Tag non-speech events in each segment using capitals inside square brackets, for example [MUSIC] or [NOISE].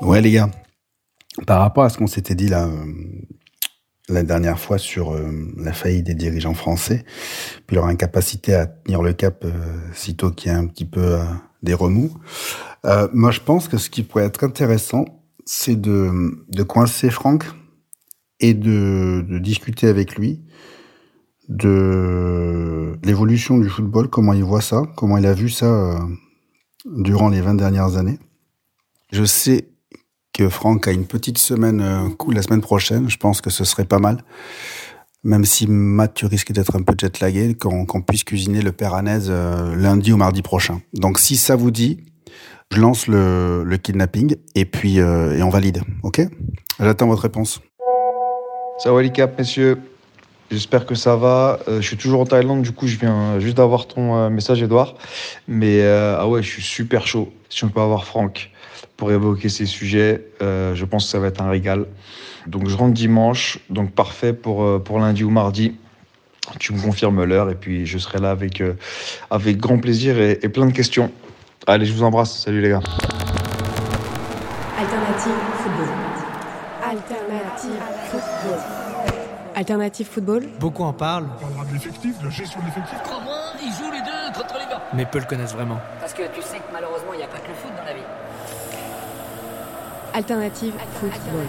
Ouais, les gars, par rapport à ce qu'on s'était dit là, euh, la dernière fois sur euh, la faillite des dirigeants français, puis leur incapacité à tenir le cap euh, sitôt qu'il y a un petit peu euh, des remous, moi je pense que ce qui pourrait être intéressant, c'est de, de coincer Franck et de, de discuter avec lui de l'évolution du football, comment il voit ça, comment il a vu ça durant les 20 dernières années. Je sais que Franck a une petite semaine euh, cool la semaine prochaine. Je pense que ce serait pas mal. Même si Matt, tu risques d'être un peu jet-lagué, qu'on puisse cuisiner le péranaise euh, lundi ou mardi prochain. Donc si ça vous dit, je lance le, kidnapping et puis euh, et on valide. Ok? J'attends votre réponse. Salut les messieurs. J'espère que ça va. Euh, je suis toujours en Thaïlande, du coup, je viens juste d'avoir ton euh, message, Edouard. Mais euh, ah ouais, je suis super chaud. Si on peut avoir Franck pour évoquer ces sujets, je pense que ça va être un régal. Donc, je rentre dimanche, donc parfait pour, pour lundi ou mardi. Tu me confirmes l'heure et puis je serai là avec, avec grand plaisir et, et plein de questions. Allez, je vous embrasse. Salut les gars. Alternative football. Alternative football. Alternative football. Beaucoup en parlent, On parlera de l'effectif, de la gestion de l'effectif. Comment ils jouent les deux contre les gars mais peu le connaissent vraiment. Parce que tu sais que malheureusement, il n'y a pas que le foot dans la vie. Alternative football.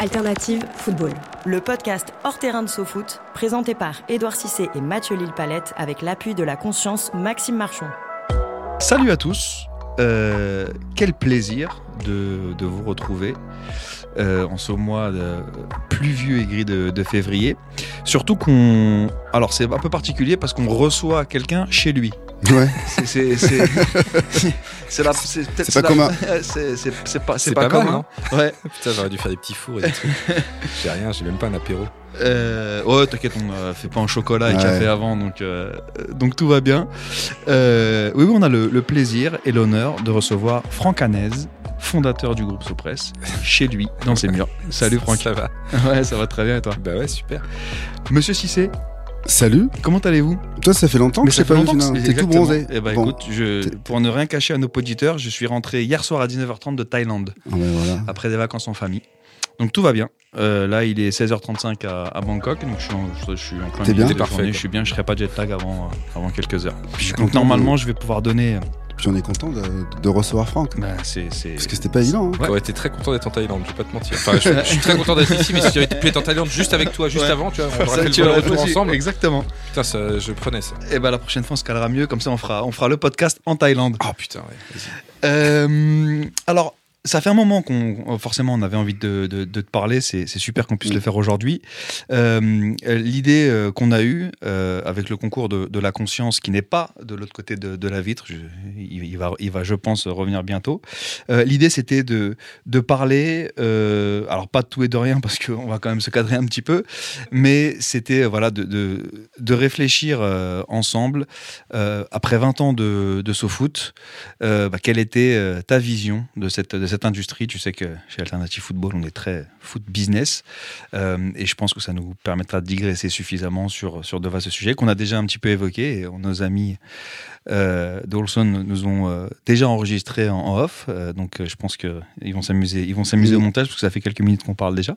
Alternative football. Le podcast Hors terrain de SoFoot, présenté par Édouard Cissé et Mathieu Lille-Palette avec l'appui de la conscience Maxime Marchon. Salut à tous. Euh, quel plaisir de, de vous retrouver euh, en ce mois de- pluvieux et gris de, de février. Surtout qu'on. Alors, c'est un peu particulier parce qu'on reçoit quelqu'un chez lui. Ouais. C'est [LAUGHS] la- c'est pas la- commun. [LAUGHS] C'est pas, pas, mal, commun. Ouais. Putain, j'aurais dû faire des petits fours et des trucs. [LAUGHS] j'ai rien, j'ai même pas un apéro. Euh, ouais, t'inquiète, on euh, fait pas un chocolat et Ouais. café avant, donc, euh, donc tout va bien. Euh, oui, oui, on a le, le plaisir et l'honneur de recevoir Franck Hanez, fondateur du groupe Sopress, chez lui, dans ses murs. [LAUGHS] Salut Franck. Ça va Ouais, ça va très bien et toi Bah ouais, super. Monsieur Cissé, Salut. comment allez-vous? Toi, ça fait longtemps que je t'ai pas vu. T'es tout bronzé. Eh ben, Bon. écoute, je, pour ne rien cacher à nos auditeurs, je suis rentré hier soir à 19h30 de Thaïlande, Ah ben voilà. après des vacances en famille. Donc tout va bien. Euh, là, il est 16h35 à, à Bangkok, donc je suis en, je, je suis en plein bien de Parfait, journée. Je suis bien, je serai pas jet lag avant, euh, avant quelques heures. Puis Donc content normalement, de- je vais pouvoir donner. Puis on est content de, de recevoir Franck. bah. Parce que c'était pas évident. hein. J'aurais été très content d'être en Thaïlande, je vais pas te mentir. Enfin, je, je suis très content d'être ici, mais si j'avais pu être en Thaïlande juste avec toi, juste Ouais. avant, tu vois, on aurait fait le retour ensemble. Exactement. Putain, ça, je prenais ça. Et ben la prochaine fois, on se calera mieux. Comme ça, on fera, on fera le podcast en Thaïlande. Oh putain, ouais. Euh, alors, ça fait un moment qu'on, forcément, on avait envie de, de- de te parler. C'est, super qu'on puisse le faire aujourd'hui. Euh, l'idée euh, qu'on a eue euh, avec le concours de, de la conscience, qui n'est pas de l'autre côté de, la vitre, je- il, il va, il va, je pense, revenir bientôt. Euh, l'idée, c'était de, de parler, alors pas de tout et de rien, parce qu'on va quand même se cadrer un petit peu, mais c'était voilà de, réfléchir ensemble après 20 ans de, de SoFoot, bah, quelle était ta vision de cette, de cette industrie Tu sais que chez Alternative Football, on est très foot business euh, et je pense que ça nous permettra de digresser suffisamment sur, sur de vastes sujets qu'on a déjà un petit peu évoqués. Et nos amis euh, d'Olson nous ont euh, déjà enregistrés en, en off, euh, donc je pense qu'ils vont s'amuser, ils vont s'amuser au montage parce que ça fait quelques minutes qu'on parle déjà.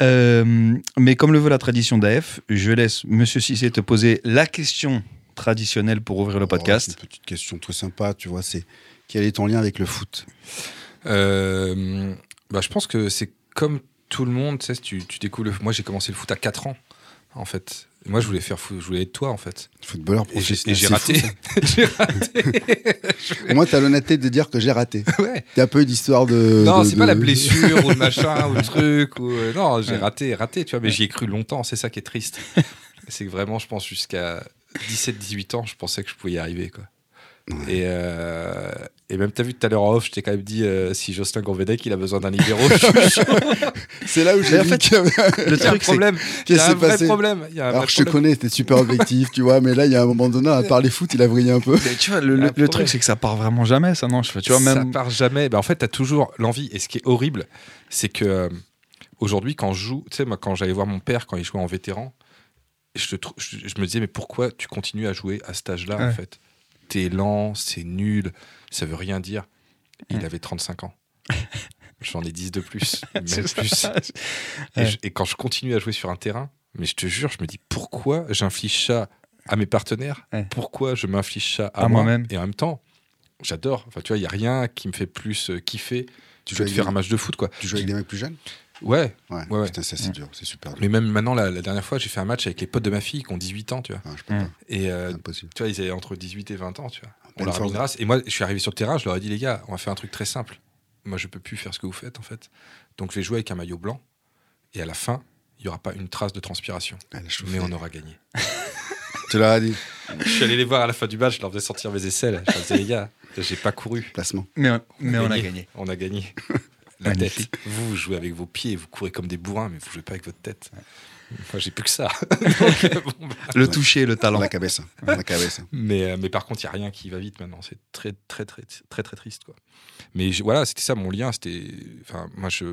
Mais comme le veut la tradition d'AF, je laisse Monsieur Cissé te poser la question traditionnelle pour ouvrir le Oh, podcast. une petite question très sympa, tu vois. C'est quel est ton lien avec le foot? Euh, bah, je pense que c'est comme tout le monde, tu sais, tu, tu découvres le... Moi, j'ai commencé le foot à 4 ans, en fait. Et Moi, je voulais faire foot, je voulais être toi, en fait. Footballeur professionnel. et j'ai raté. [LAUGHS] j'ai raté. Au moins, t'as l'honnêteté de dire que j'ai raté. ouais. A un peu d'histoire de. Non, de- c'est pas la blessure ou le machin [LAUGHS] ou le truc. Ou... euh, Non, j'ai Ouais. raté, raté, tu vois, mais j'y ai cru longtemps, c'est ça qui est triste. [LAUGHS] c'est que vraiment, je pense, jusqu'à 17-18 ans, je pensais que je pouvais y arriver. Quoi. Et, euh, et même, t'as vu tout à l'heure en off, je t'ai quand même dit euh, si Jocelyn Gourvedec il a besoin d'un libéro. [LAUGHS] C'est là où j'ai fait, que- Le truc, c'est problème. Il y a un vrai passé problème. Il y a un Alors vrai je te connais, t'es super objectif, tu vois, mais là, il y a un moment donné, à parler foot, il a vrillé un peu. Mais tu vois, le, truc, c'est que ça part vraiment jamais, ça, non je fais, Tu vois, ça même. part jamais. Ben, en fait, tu as toujours l'envie. Et ce qui est horrible, c'est que euh, aujourd'hui, quand je joue, tu sais, moi, quand j'allais voir mon père quand il jouait en vétéran, je, te je, je me disais, mais pourquoi tu continues à jouer à cet âge-là, en fait? T'es lent, c'est nul, ça veut rien dire. Il Ouais. avait 35 ans. [LAUGHS] J'en ai 10 de plus, [LAUGHS] même. [LAUGHS] Et, Ouais. je- et quand je continue à jouer sur un terrain, mais je te jure, je me dis pourquoi j'inflige ça à mes partenaires? Ouais. Pourquoi je m'inflige ça à, À moi? moi-même. Et en même temps, j'adore. Enfin, tu vois, il y a rien qui me fait plus euh, kiffer Tu que joues de faire un match de foot, quoi. Tu joues avec des mecs plus jeunes? Ouais. Ouais, Ouais, ouais. putain, ça c'est dur, c'est super dur. Mais même maintenant, la, la dernière fois, j'ai fait un match avec les potes de ma fille qui ont 18 ans, tu vois. Ah, je peux Mm. pas, Et euh, c'est impossible. tu vois, ils avaient entre 18 et 20 ans, tu vois. On leur a une race. Et moi, je suis arrivé sur le terrain, je leur ai dit, les gars, on va faire un truc très simple. Moi, je peux plus faire ce que vous faites, en fait. Donc, je vais jouer avec un maillot blanc. Et à la fin, il n'y aura pas une trace de transpiration. Mais on aura gagné. [LAUGHS] Tu leur as dit, Je suis allé les voir à la fin du match, je leur faisais sortir mes aisselles. Je leur disais, les gars, j'ai pas couru. placement. Mais, mais on a gagné. On a gagné. [LAUGHS] La Magnifique. tête. Vous, vous jouez avec vos pieds, vous courez comme des bourrins, mais vous jouez pas avec votre tête. Moi, j'ai plus que ça. [LAUGHS] Bon, bah. Le toucher, le talent. La cabesse. La cabesse. mais, euh, mais par contre, il n'y a rien qui va vite maintenant. C'est très, très, très, très, très triste. Quoi. Mais je- voilà, c'était ça mon lien. C'était, enfin, moi, je,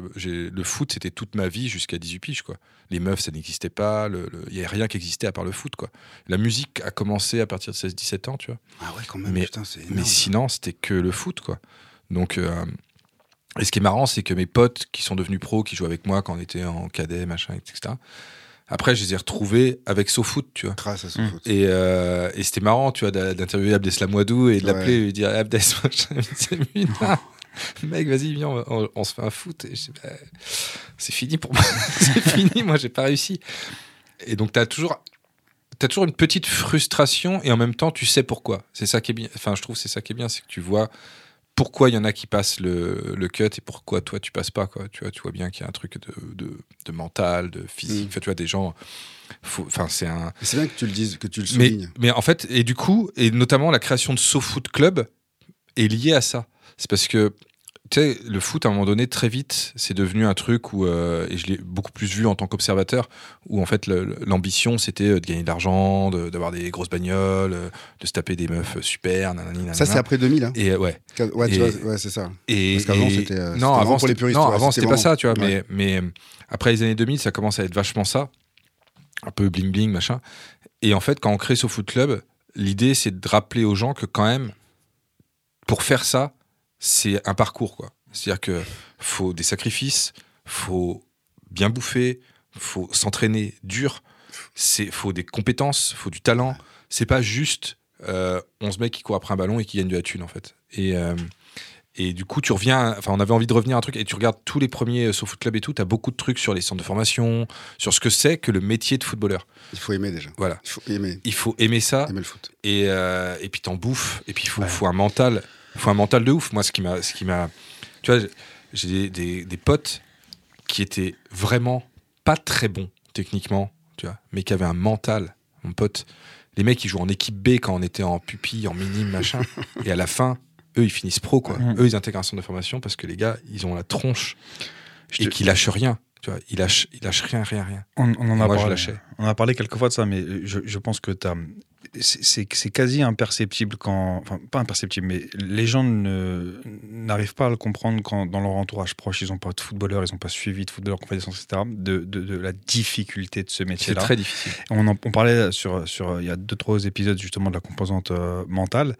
le foot, c'était toute ma vie jusqu'à 18 piges. Quoi. Les meufs, ça n'existait pas. Il n'y avait rien qui existait à part le foot. Quoi. La musique a commencé à partir de 16-17 ans, tu vois. Ah ouais, quand même, putain. Mais sinon, c'était que le foot, quoi. Donc, euh, et ce qui est marrant, c'est que mes potes qui sont devenus pros, qui jouent avec moi quand on était en cadet, machin, etc. Après, je les ai retrouvés avec SoFoot, tu vois. Trace à Mm. foot. Et, euh, et c'était marrant, tu vois, d'interviewer Abdeslam Wadou et de l'appeler Ouais. et lui dire Abdes. C'est lui. Mec, vas-y, viens, on, on- on se fait un foot. Bah, c'est fini pour moi. [LAUGHS] c'est fini, moi, j'ai pas réussi. Et donc, t'as toujours. T'as toujours une petite frustration et en même temps tu sais pourquoi. C'est ça qui est bien. Enfin, je trouve que c'est ça qui est bien, c'est que tu vois pourquoi il y en a qui passent le, le cut et pourquoi toi tu passes pas. Quoi. Tu vois, tu vois bien qu'il y a un truc de, de, de mental, de physique. Mm. Enfin, tu vois des gens. Enfin, c'est un. C'est bien que tu le dises, que tu le Mais, soulignes. mais en fait, et du coup, et notamment la création de SoFoot Club est liée à ça. C'est parce que, tu sais, le foot, à un moment donné, très vite, c'est devenu un truc où, euh, et je l'ai beaucoup plus vu en tant qu'observateur, où en fait, l'ambition, c'était euh, de gagner de l'argent, de- d'avoir des grosses bagnoles, euh, de se taper des meufs super, nanani, nanana. Ça, c'est après 2000. Hein. Et ouais. Ouais, tu Et- vois, ouais, c'est ça. Et, Parce qu'avant, c'était, euh, non, avant, pour les c'était- puristes, non, ouais, avant, c'était pas ça, tu vois. Mais, mais après les années 2000, ça commence à être vachement ça. Un peu bling bling, machin. Et en fait, quand on crée ce foot club, l'idée, c'est de rappeler aux gens que quand même, pour faire ça, c'est un parcours, quoi. C'est-à-dire que faut des sacrifices, faut bien bouffer, faut s'entraîner dur, c'est faut des compétences, faut du talent. C'est pas juste euh, 11 mecs qui courent après un ballon et qui gagnent de la thune, en fait. Et, euh, et du coup, tu reviens. Enfin, on avait envie de revenir à un truc et tu regardes tous les premiers euh, SoFoot Club et tout. T'as beaucoup de trucs sur les centres de formation, sur ce que c'est que le métier de footballeur. Il faut aimer déjà. Voilà. Il faut aimer, Il faut aimer ça aimer le foot. et, euh, et puis t'en bouffes et puis il faut, faut un mental faut un mental de ouf. Moi ce qui m'a ce qui m'a tu vois j'ai des, des, des potes qui étaient vraiment pas très bons techniquement tu vois mais qui avaient un mental mon pote. Les mecs ils jouent en équipe B quand on était en pupille en minime machin. [LAUGHS] Et à la fin eux ils finissent pro quoi. Mhm. eux ils intègrent un centre de formation parce que les gars ils ont la tronche Je et te- qui lâchent rien tu vois. Ils lâchent ils lâchent rien rien rien. On, on en a Moi, parlé. On a parlé quelques fois de ça, mais je, je pense que t'as- c'est- c'est c'est quasi imperceptible quand. Enfin, pas imperceptible, mais les gens n'arrivent pas à le comprendre quand, dans leur entourage proche, ils n'ont pas de footballeur, ils n'ont pas suivi de footballeur, compétences, etc., de, de, de la difficulté de ce c'est métier-là. très difficile On, en, on parlait sur, sur. Il y a deux, trois épisodes justement de la composante euh, mentale.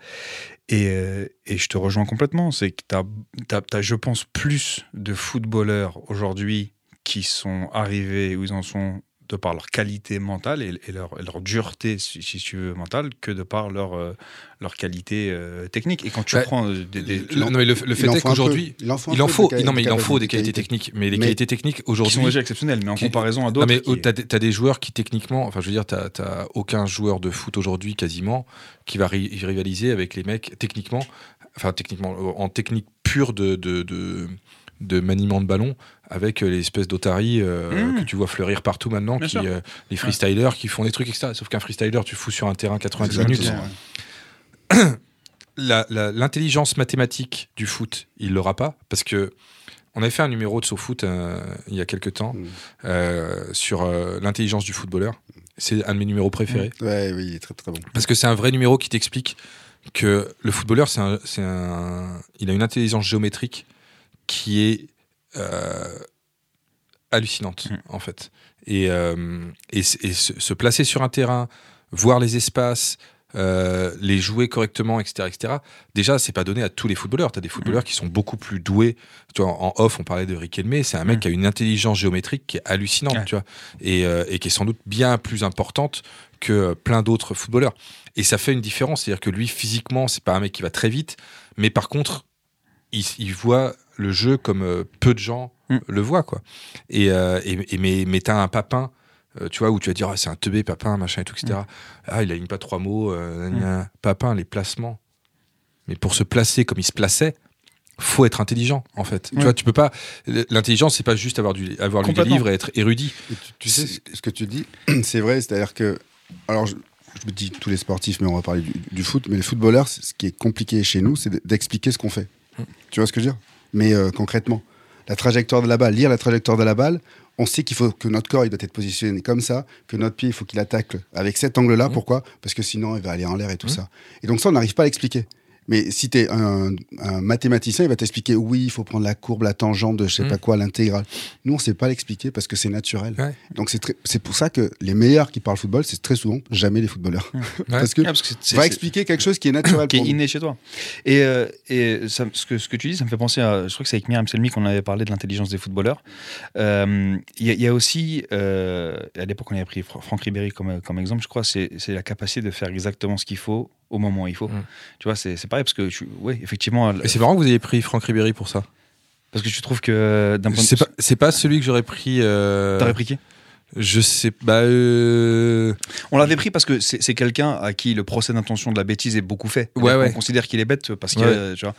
Et, euh, et je te rejoins complètement. C'est que tu as, je pense, plus de footballeurs aujourd'hui qui sont arrivés où ils en sont de par leur qualité mentale et, et leur, et leur dureté, si, si tu veux, mentale, que de par leur, euh, leur qualité euh, des quand tu Ouais. prends euh, des. des- Le- non, mais le, fait est qu'aujourd'hui il en faut, Il en non mais il en faut des qualités techniques, mais les Mais- qualités techniques qui sont aujourd'hui. déjà exceptionnels, mais en qui- comparaison à Non d'autres. mais qui- t'as des, t'as des joueurs qui techniquement, enfin je veux dire, t'as t'as aucun joueur de foot aujourd'hui quasiment qui va ri- rivaliser avec les mecs techniquement, enfin techniquement, en technique pure de de, de, de maniement de ballon avec euh, les espèces d'otaries euh, Mmh. que tu vois fleurir partout maintenant, qui, euh, les freestylers qui font des trucs, etc. Sauf qu'un freestyler, tu fous sur un terrain 90 Exactement. minutes. [CLEARS THROAT] L'intelligence mathématique du foot, il l'aura pas parce que on avait fait un numéro de SoFoot euh, il y a quelques temps Mm. euh, sur euh, l'intelligence du footballeur. C'est un de mes numéros préférés Ouais, oui, il est très très bon. parce que c'est un vrai numéro qui t'explique que le footballeur, c'est un, c'est un- il a une intelligence géométrique qui est euh, hallucinante Mm. en fait. Et, euh, et, se, se placer sur un terrain, voir les espaces, euh, les jouer correctement, etc., etc. Déjà, c'est pas donné à tous les footballeurs. Tu as des footballeurs qui sont beaucoup plus doués. Tu vois, en off, on parlait de Riquelme. C'est un mec Mm. qui a une intelligence géométrique qui est hallucinante, Ouais. tu vois, et, euh, et qui est sans doute bien plus importante que plein d'autres footballeurs. Et ça fait une différence. C'est-à-dire que lui, physiquement, c'est pas un mec qui va très vite, mais par contre, il, il voit le jeu comme euh, peu de gens Mm. le voient, quoi. Et, euh, et, et mais, mais t'as un papin, euh, tu vois, où tu vas dire, ah, c'est un teubé, papin, machin et tout, etc. Ah, il aligne pas trois mots, euh, gna. papin, les placements. Mais pour se placer comme il se plaçait, faut être intelligent, en fait. Tu Ouais. vois, tu peux pas. L'intelligence, c'est pas juste avoir, du, avoir lu des livres et être érudit. Et tu, tu sais, ce que tu dis, [CLEARS THROAT] c'est vrai, c'est-à-dire que. Alors, je, je me dis tous les sportifs, mais on va parler du, du foot, mais les footballeurs, ce qui est compliqué chez nous, c'est de- d'expliquer ce qu'on fait. Tu vois ce que je veux dire? Mais euh, concrètement, la trajectoire de la balle, lire la trajectoire de la balle, on sait qu'il faut que notre corps il doit être positionné comme ça, que notre pied il faut qu'il attaque avec cet angle-là. Pourquoi? Parce que sinon il va aller en l'air et tout ça. Et donc ça, on n'arrive pas à l'expliquer. Mais si tu es un, un mathématicien, il va t'expliquer oui, il faut prendre la courbe, la tangente de je sais Mm. pas quoi, l'intégrale. Nous, on sait pas l'expliquer parce que c'est naturel. Ouais. Donc c'est pour ça que les meilleurs qui parlent football, c'est très souvent jamais les footballeurs. [LAUGHS] parce que Ouais, parce que c'est- va c'est- expliquer quelque chose qui est naturel qui est inné chez toi. Et, euh, et ça- ce, que, ce que tu dis, ça me fait penser à. Je crois que c'est avec Myriam Selmi qu'on avait parlé de l'intelligence des footballeurs. Euh, Il y, a- il y a aussi, euh, à l'époque, on avait pris Fra- Franck Ribéry comme, comme exemple, je crois, c'est c'est la capacité de faire exactement ce qu'il faut au moment où il faut. Mm. Tu vois, c'est c'est pareil parce que, je, ouais, effectivement, Et c'est marrant que vous ayez pris Franck Ribéry pour ça. parce que tu trouves que d'un point de C'est pas, c'est pas celui que j'aurais pris. euh, T'aurais pris qui? Je sais pas. euh, On l'avait pris parce que c'est c'est quelqu'un à qui le procès d'intention de la bêtise est beaucoup fait. Ouais, on considère qu'il est bête parce que, Ouais. euh, tu vois.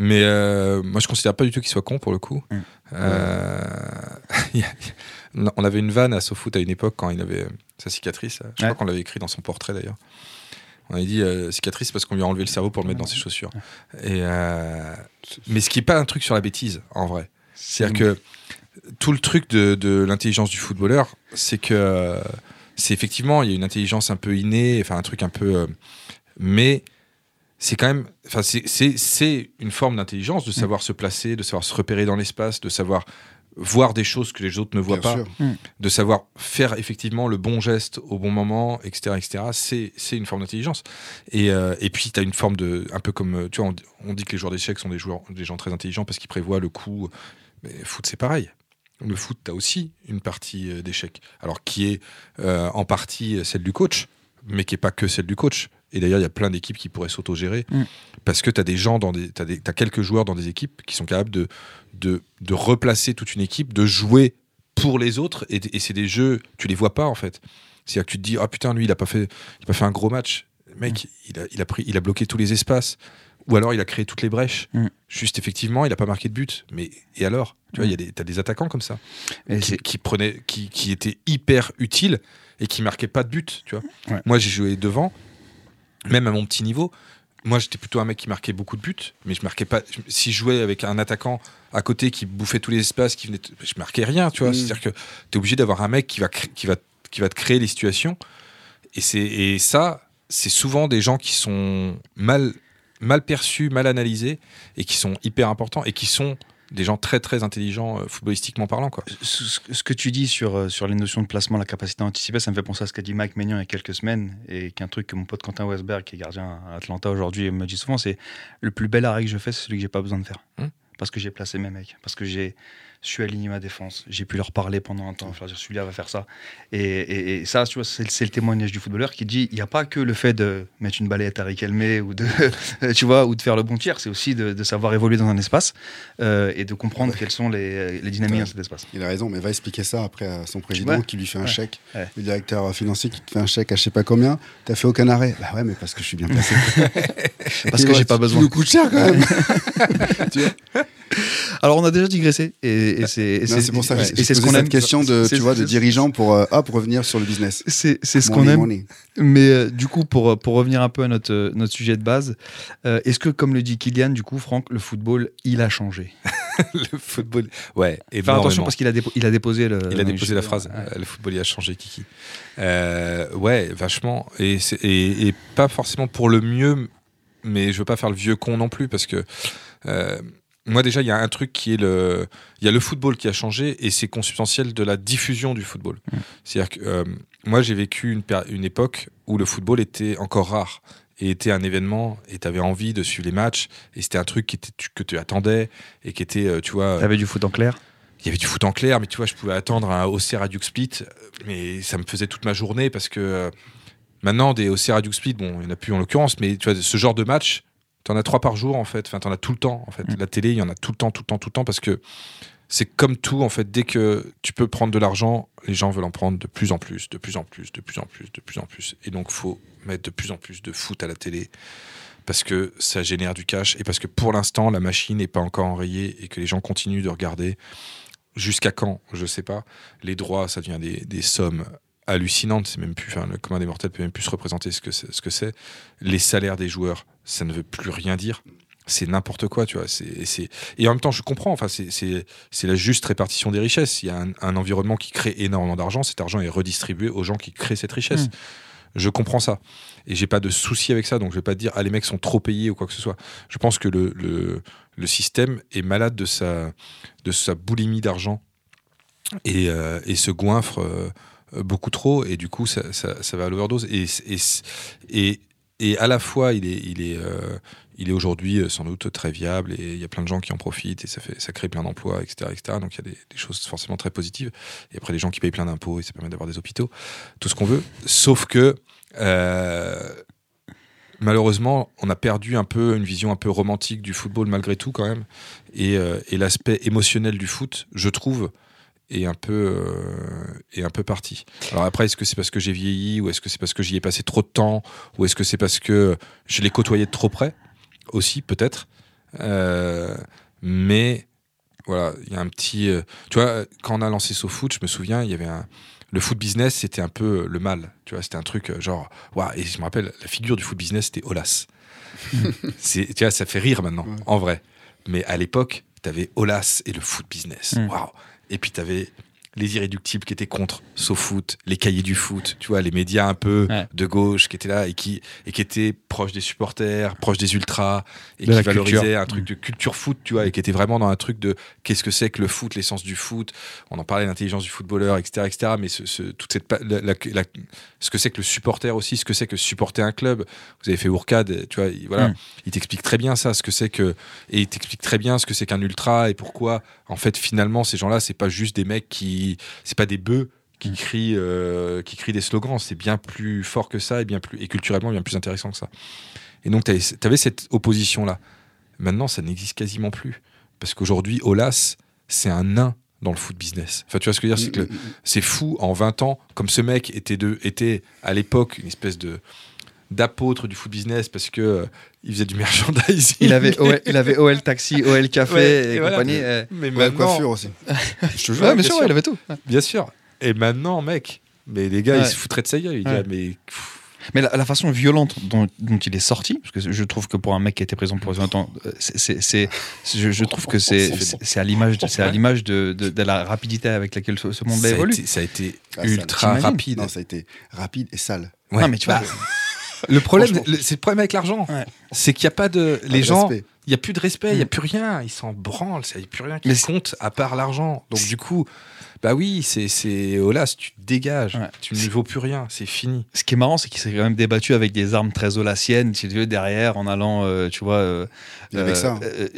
Mais euh, moi, je considère pas du tout qu'il soit con pour le coup. Mm. Euh, [LAUGHS] on avait une vanne à SoFoot à une époque quand il avait sa cicatrice. Je Ouais. crois qu'on l'avait écrit dans son portrait d'ailleurs. On avait dit euh, cicatrice parce qu'on lui a enlevé le cerveau pour le mettre dans ses chaussures. Et euh, mais ce qui est pas un truc sur la bêtise en vrai. C'est-à-dire que tout le truc de, de l'intelligence du footballeur, c'est que c'est effectivement il y a une intelligence un peu innée, enfin un truc un peu, euh, mais c'est quand même, enfin c'est- une forme d'intelligence de savoir se placer, de savoir se repérer dans l'espace, de savoir voir des choses que les autres ne voient Bien pas, sûr. de savoir faire effectivement le bon geste au bon moment, etc., etc. C'est c'est une forme d'intelligence. Et, euh, et puis tu as une forme de, un peu comme, tu vois, on, on dit que les joueurs d'échecs sont des joueurs, des gens très intelligents parce qu'ils prévoient le coup. Mais foot c'est pareil. Le foot, tu as aussi une partie euh, d'échecs. Alors, qui est euh, en partie celle du coach, mais qui n'est pas que celle du coach. Et d'ailleurs, il y a plein d'équipes qui pourraient s'autogérer Mm. parce que tu as des gens, dans des, tu as, quelques joueurs dans des équipes qui sont capables de, de, de replacer toute une équipe, de jouer pour les autres. Et, et c'est des jeux, tu les vois pas en fait. C'est-à-dire que tu te dis, ah putain, lui, il a pas fait, il a pas fait un gros match. Mec, il, a, il, a pris, il a bloqué tous les espaces. Ou alors il a créé toutes les brèches. Mm. Juste effectivement, il a pas marqué de but. Mais et alors? Tu vois, il y a des, t'as des attaquants comme ça Et qui, prenaient, qui, qui étaient hyper utiles et qui marquaient pas de but. Tu vois. Ouais. Moi, j'ai joué devant, même à mon petit niveau. Moi, j'étais plutôt un mec qui marquait beaucoup de buts, mais je marquais pas. si je jouais avec un attaquant à côté qui bouffait tous les espaces, qui venait, je marquais rien. Tu vois. Mm. C'est-à-dire que tu es obligé d'avoir un mec qui va, qui va, qui va te créer les situations. Et c'est et ça, c'est souvent des gens qui sont mal mal perçus, mal analysés et qui sont hyper importants et qui sont des gens très très intelligents euh, footballistiquement parlant quoi. ce, que tu dis sur, euh, sur les notions de placement, la capacité à anticiper, ça me fait penser à ce qu'a dit Mike Maignan il y a quelques semaines et qu'un truc que mon pote Quentin Westberg, qui est gardien à Atlanta aujourd'hui, me dit souvent c'est le plus bel arrêt que je fais, c'est celui que j'ai pas besoin de faire. Hmm. Parce que j'ai placé mes mecs, parce que j'ai su aligner ma défense, j'ai pu leur parler pendant un temps, leur dire celui-là va faire ça. Et, et- et ça, tu vois, c'est le témoignage du footballeur qui dit il n'y a pas que le fait de mettre une balayette à Riquelme ou de, [LAUGHS] tu vois, ou de faire le bon tir, c'est aussi de, de savoir évoluer dans un espace euh, et de comprendre quelles sont les, les dynamiques Ouais. dans cet espace. Il a raison, mais va expliquer ça après à son président Ouais. qui lui fait un chèque. Le directeur financier qui te fait un chèque à je sais pas combien. T'as fait aucun arrêt. Bah ouais, mais parce que je suis bien placé. [LAUGHS] Parce Et que j'ai pas besoin. Tu nous coûtes cher quand même. [LAUGHS] Tu vois [LAUGHS] Alors, on a déjà digressé. Et, et c'est Non, c'est pour ça que ouais, et c'est ce qu'on cette aime. question de, tu vois, de dirigeant pour, euh, hop, revenir sur le business. C'est c'est ce qu'on aime. money. Mais euh, du coup, pour, pour revenir un peu à notre, euh, notre sujet de base, euh, est-ce que, comme le dit Kylian, du coup, Franck, le football, il a changé? [LAUGHS] Le football. Ouais, attention parce qu'il a, dépo- il a déposé le. Il a déposé la phrase. ouais. Le football, il a changé, Kiki. Ouais, vachement. Et, et, et pas forcément pour le mieux, mais je veux pas faire le vieux con non plus parce que. euh, moi déjà, il y a un truc qui est le, il y a le football qui a changé et c'est consubstantiel de la diffusion du football. C'est-à-dire que euh, moi j'ai vécu une, époque où le football était encore rare et était un événement et tu avais envie de suivre les matchs et c'était un truc qui était, tu- que tu attendais et qui était, euh, tu vois, T'avais du foot en clair? il y avait du foot en clair, mais tu vois, je pouvais attendre un OC Radio Split, euh, mais ça me faisait toute ma journée parce que euh, maintenant, des OC Radio Split, bon, il n'y en a plus en l'occurrence, mais tu vois, ce genre de match, tu en as trois par jour en fait, enfin, tu en as tout le temps en fait. La télé, il y en a tout le temps, tout le temps, tout le temps parce que c'est comme tout en fait, dès que tu peux prendre de l'argent, les gens veulent en prendre de plus en plus, de plus en plus, de plus en plus, de plus en plus. Et donc, faut mettre de plus en plus de foot à la télé parce que ça génère du cash et parce que pour l'instant, la machine n'est pas encore enrayée et que les gens continuent de regarder. Jusqu'à quand? Je sais pas. Les droits, ça devient des, des sommes hallucinantes. C'est même plus, enfin, le commun des mortels peut même plus se représenter ce que c'est. Ce que c'est. Les salaires des joueurs, ça ne veut plus rien dire. C'est n'importe quoi, tu vois. C'est, c'est... Et en même temps, je comprends. Enfin, c'est, c'est, c'est la juste répartition des richesses. Il y a un, un environnement qui crée énormément d'argent. Cet argent est redistribué aux gens qui créent cette richesse. Mm. Je comprends ça. Et j'ai pas de souci avec ça. Donc, je vais pas te dire, ah, les mecs sont trop payés ou quoi que ce soit. Je pense que le, le, le système est malade de sa, de sa boulimie d'argent et, euh, et se goinfre euh, beaucoup trop et du coup ça, ça, va à l'overdose et, et, et, à la fois il est, il est, euh, est aujourd'hui euh, sans doute très viable et il y a plein de gens qui en profitent et ça, fait, ça crée plein d'emplois etc, etc. donc il y a des, choses forcément très positives et après des gens qui payent plein d'impôts et ça permet d'avoir des hôpitaux tout ce qu'on veut sauf que euh, malheureusement, on a perdu un peu une vision un peu romantique du football malgré tout quand même. Euh, et l'aspect émotionnel du foot, je trouve, est un peu euh, est un peu parti. Alors après, est-ce que c'est parce que j'ai vieilli ou est-ce que c'est parce que j'y ai passé trop de temps ou est-ce que c'est parce que je l'ai côtoyé de trop près aussi peut-être. Euh, mais voilà, il y a un petit. euh, tu vois, quand on a lancé SoFoot, je me souviens, il y avait un. Le foot business, c'était un peu le mal. Tu vois, c'était un truc euh, genre. Waouh, et je me rappelle, la figure du foot business, c'était Olas. [LAUGHS] c'est, tu vois, ça fait rire maintenant, en vrai. Mais à l'époque, t'avais Olas et le foot business. Mm. Waouh. Et puis t'avais les irréductibles qui étaient contre SoFoot, les cahiers du foot, tu vois, les médias un peu Ouais. de gauche qui étaient là et qui, et qui étaient proches des supporters, proches des ultras, et De qui valorisaient culture. un truc de culture foot, tu vois, et qui étaient vraiment dans un truc de qu'est-ce que c'est que le foot, l'essence du foot. On en parlait l'intelligence du footballeur, etc., etc. Mais ce, ce- toute cette, pa- la- la- la- ce que c'est que le supporter aussi, ce que c'est que supporter un club. Vous avez fait Ourcade, tu vois, il, voilà, Mm. il t'explique très bien ça, ce que c'est que, et il t'explique très bien ce que c'est qu'un ultra et pourquoi, en fait, finalement, ces gens-là, c'est pas juste des mecs qui, c'est pas des bœufs qui crient, euh, qui crient des slogans. C'est bien plus fort que ça et bien plus, et culturellement bien plus intéressant que ça. Et donc, tu avais cette opposition-là. Maintenant, ça n'existe quasiment plus. Parce qu'aujourd'hui, Olas, c'est un nain dans le foot business. Enfin, tu vois ce que je veux dire? C'est que le- c'est fou, en 20 ans, comme ce mec était, de, était à l'époque une espèce de d'apôtre du foot business parce que euh, il faisait du merchandising. Il avait, OL, il [LAUGHS] avait OL Taxi, OL Café Ouais, et, et voilà. compagnie. euh. Mais Ouais, maintenant, coiffure aussi. [LAUGHS] Je te jure. Ouais, bien bien sûr, sûr. il avait tout. bien sûr. Et maintenant, mec, mais les gars, Ouais. ils se foutraient de sa gueule. Ouais. disaient, mais pff, Mais la, la façon violente dont, dont il est sorti, parce que je trouve que pour un mec qui été présent pour 20 ans, euh, c'est, je, je trouve que c'est, à l'image, de, c'est à Ouais. l'image de, de, de la rapidité avec laquelle ce, monde ça, a évolue. été, ça a été Ah, ça, ultra rapide. Non, ça a été rapide et sale. Ouais. Non, mais tu vois, Bah, le problème, c'est le problème avec l'argent. Ouais. C'est qu'il n'y a pas de. Les de gens, respect. Il n'y a plus de respect, il n'y a Mm. plus rien. Ils s'en branlent, il n'y a plus rien qui compte à part l'argent. Donc, du coup, bah oui, c'est. c'est Olas, tu te dégages. Ouais. Tu ne vaux plus rien, c'est fini. ce qui est marrant, c'est qu'il s'est quand même débattu avec des armes très olassiennes, si tu veux, derrière, en allant, euh, tu vois, euh, Il avait que ça. euh,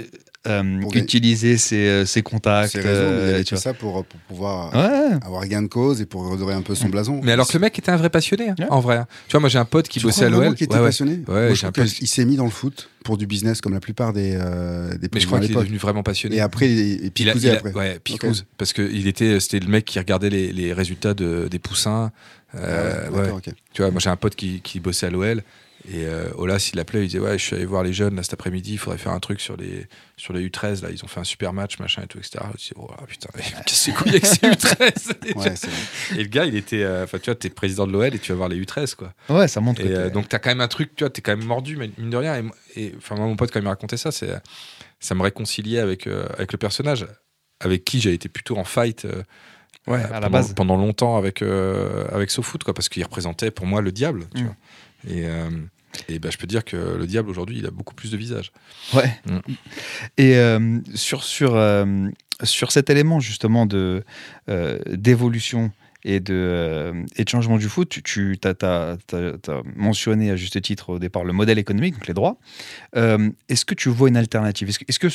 euh, utiliser ses, euh, ses contacts. Il euh, avait tu vois. ça pour, pour pouvoir Ouais. avoir gain de cause et pour redorer un peu son blason. Mais alors que le mec était un vrai passionné, hein, Ouais. en vrai. Tu vois, moi j'ai un pote qui Tu bossait à l'OL. qu'il était passionné Ouais, Moi, je j'ai un trouve peu- qu'il s'est mis dans le foot pour du business comme la plupart des, euh, des Mais je crois qu'il est devenu vraiment passionné. Et après, est Il a- il a- après. Ouais, Picouse. Parce que il était, c'était le mec qui regardait les, les résultats de, des poussins. Euh, Ah ouais, ouais. d'accord, ok. Tu vois, moi j'ai un pote qui, qui bossait à l'OL Et euh, Olas, il l'appelait, il disait Ouais, je suis allé voir les jeunes là, cet après-midi, il faudrait faire un truc sur les, sur les U13. Là, ils ont fait un super match, machin et tout, etc. Je dis Oh putain, qu'est-ce que c'est couilles avec ces U13 [LAUGHS] et, Ouais, le gars, il était. euh, Enfin, tu vois, t'es président de l'OL et tu vas voir les U13, quoi. Ouais, ça montre Et que euh, donc, t'as quand même un truc, tu vois, t'es quand même mordu, mais mine de rien. Et, enfin, moi, mon pote, quand il m'a raconté ça, c'est, ça me réconciliait avec, euh, avec le personnage, avec qui j'ai été plutôt en fight. euh, Ouais, à la pendant, base. pendant longtemps avec, avec SoFoot, quoi, parce qu'il représentait pour moi le diable. tu Mm. vois. Et, euh, et ben, je peux dire que le diable aujourd'hui, il a beaucoup plus de visage. Ouais. Mm. Et euh, sur, sur, euh, sur cet élément justement de, euh, d'évolution et de, euh, et changement du foot, tu, as, mentionné à juste titre au départ le modèle économique, donc les droits. Euh, est-ce que tu vois une alternative? Est-ce que,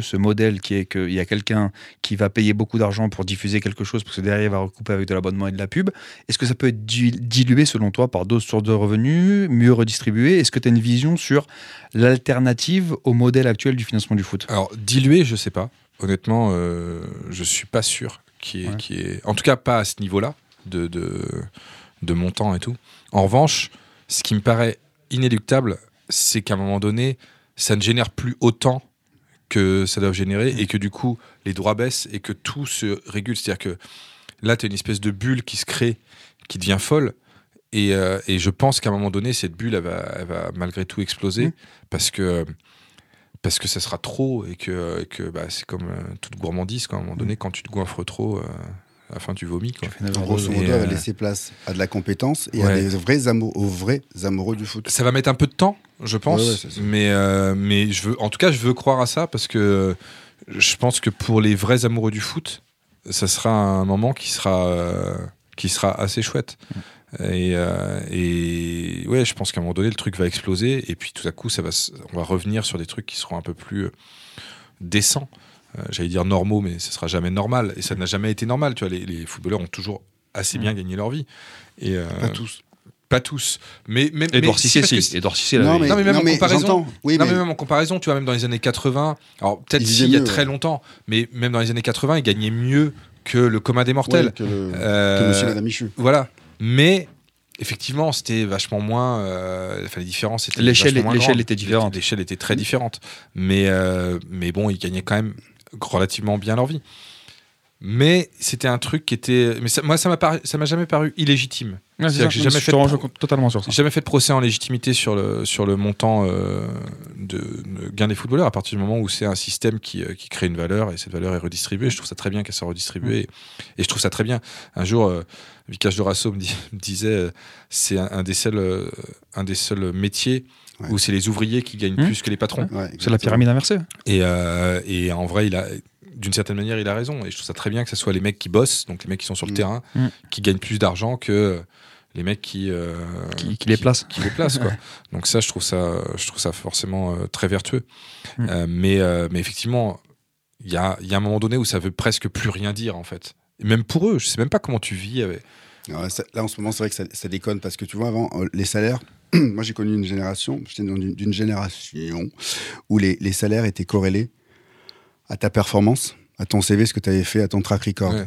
ce, modèle qui est qu'il y a quelqu'un qui va payer beaucoup d'argent pour diffuser quelque chose parce que derrière il va recouper avec de l'abonnement et de la pub, est-ce que ça peut être di- dilué selon toi par d'autres sources de revenus, mieux redistribué Est-ce que tu as une vision sur l'alternative au modèle actuel du financement du foot? Alors, dilué, je sais pas. Honnêtement, euh, je suis pas sûr Ouais. y ait- En tout cas, pas à ce niveau-là de, de, de montant et tout. En revanche, ce qui me paraît inéluctable, c'est qu'à un moment donné, ça ne génère plus autant que ça doit générer et que du coup, les droits baissent et que tout se régule. C'est-à-dire que là, tu as une espèce de bulle qui se crée, qui devient folle. Et, euh, et je pense qu'à un moment donné, cette bulle, elle va, elle va malgré tout exploser Mm. parce que parce que ça sera trop et que, et que bah, c'est comme euh, toute gourmandise. Quoi. À un moment donné, quand tu te goinfres trop, euh, à la fin, tu vomis. Quoi. Grosso modo, elle va laisser place à de la compétence et à des vrais aux vrais amoureux du foot. Ça va mettre un peu de temps, je pense. Ouais, ouais, c'est ça. mais euh, mais je veux, en tout cas, je veux croire à ça parce que je pense que pour les vrais amoureux du foot, ça sera un moment qui sera, euh, qui sera assez chouette. Et, euh, et ouais, je pense qu'à un moment donné, le truc va exploser. Et puis tout à coup, ça va, on va revenir sur des trucs qui seront un peu plus euh, décents. Euh, J'allais dire normaux, mais ce sera jamais normal. Et ça n'a jamais été normal. Tu vois, les, les footballeurs ont toujours assez bien gagné leur vie. Et, euh, Pas tous. Pas tous. Mais, mais, Edouard Cissé, si. Edouard Cissé, Non, là, mais- il- non, mais même non, en mais comparaison. Oui, non, mais- mais même en comparaison, tu vois, même dans les années 80, alors peut-être il y a mieux, très ouais. longtemps, mais même dans les années 80, ils gagnaient mieux que le commun des mortels. Ouais, que, le, Euh, que monsieur et madame Michu. Voilà. Mais effectivement, c'était vachement moins. euh, enfin, les différences étaient. L'échelle- l'échelle était différente. L'échelle était très différente. Mais, euh, mais bon, ils gagnaient quand même relativement bien leur vie. Mais c'était un truc qui était. Mais ça- moi, ça m'a paru- ça m'a jamais paru illégitime. Ouais, c'est C'est-à-dire ça. que j'ai jamais Je fait te pro- totalement sur ça. jamais fait de procès en légitimité sur le, sur le montant euh, de, de gain des footballeurs à partir du moment où c'est un système qui, euh, qui crée une valeur et cette valeur est redistribuée. Je trouve ça très bien qu'elle soit redistribuée et, et je trouve ça très bien. Un jour, euh, Vikash Dorasso me, dit- [LAUGHS] me disait euh, c'est un, un des seuls, euh, un des seuls métiers Ouais. où c'est les ouvriers qui gagnent Mmh. plus que les patrons. Ouais, C'est la pyramide inversée. Et, euh, et en vrai, il a, d'une certaine manière, il a raison. Et je trouve ça très bien que ce soit les mecs qui bossent, donc les mecs qui sont sur le Mm. terrain, Mm. qui gagnent plus d'argent que les mecs qui, euh, Qui- qui les placent. Qui les placent, quoi. [LAUGHS] donc ça, je trouve ça, je trouve ça forcément euh, très vertueux. Mm. Euh, mais, euh, mais effectivement, il y a, il y a un moment donné où ça veut presque plus rien dire, en fait. Et même pour eux, je sais même pas comment tu vis avec. Ça- là, en ce moment, c'est vrai que ça, ça déconne parce que tu vois, avant, euh, les salaires, [CLEARS THROAT] moi j'ai connu une génération, j'étais dans une- d'une génération où les, les salaires étaient corrélés à ta performance, à ton CV, ce que tu avais fait, à ton track record. Ouais.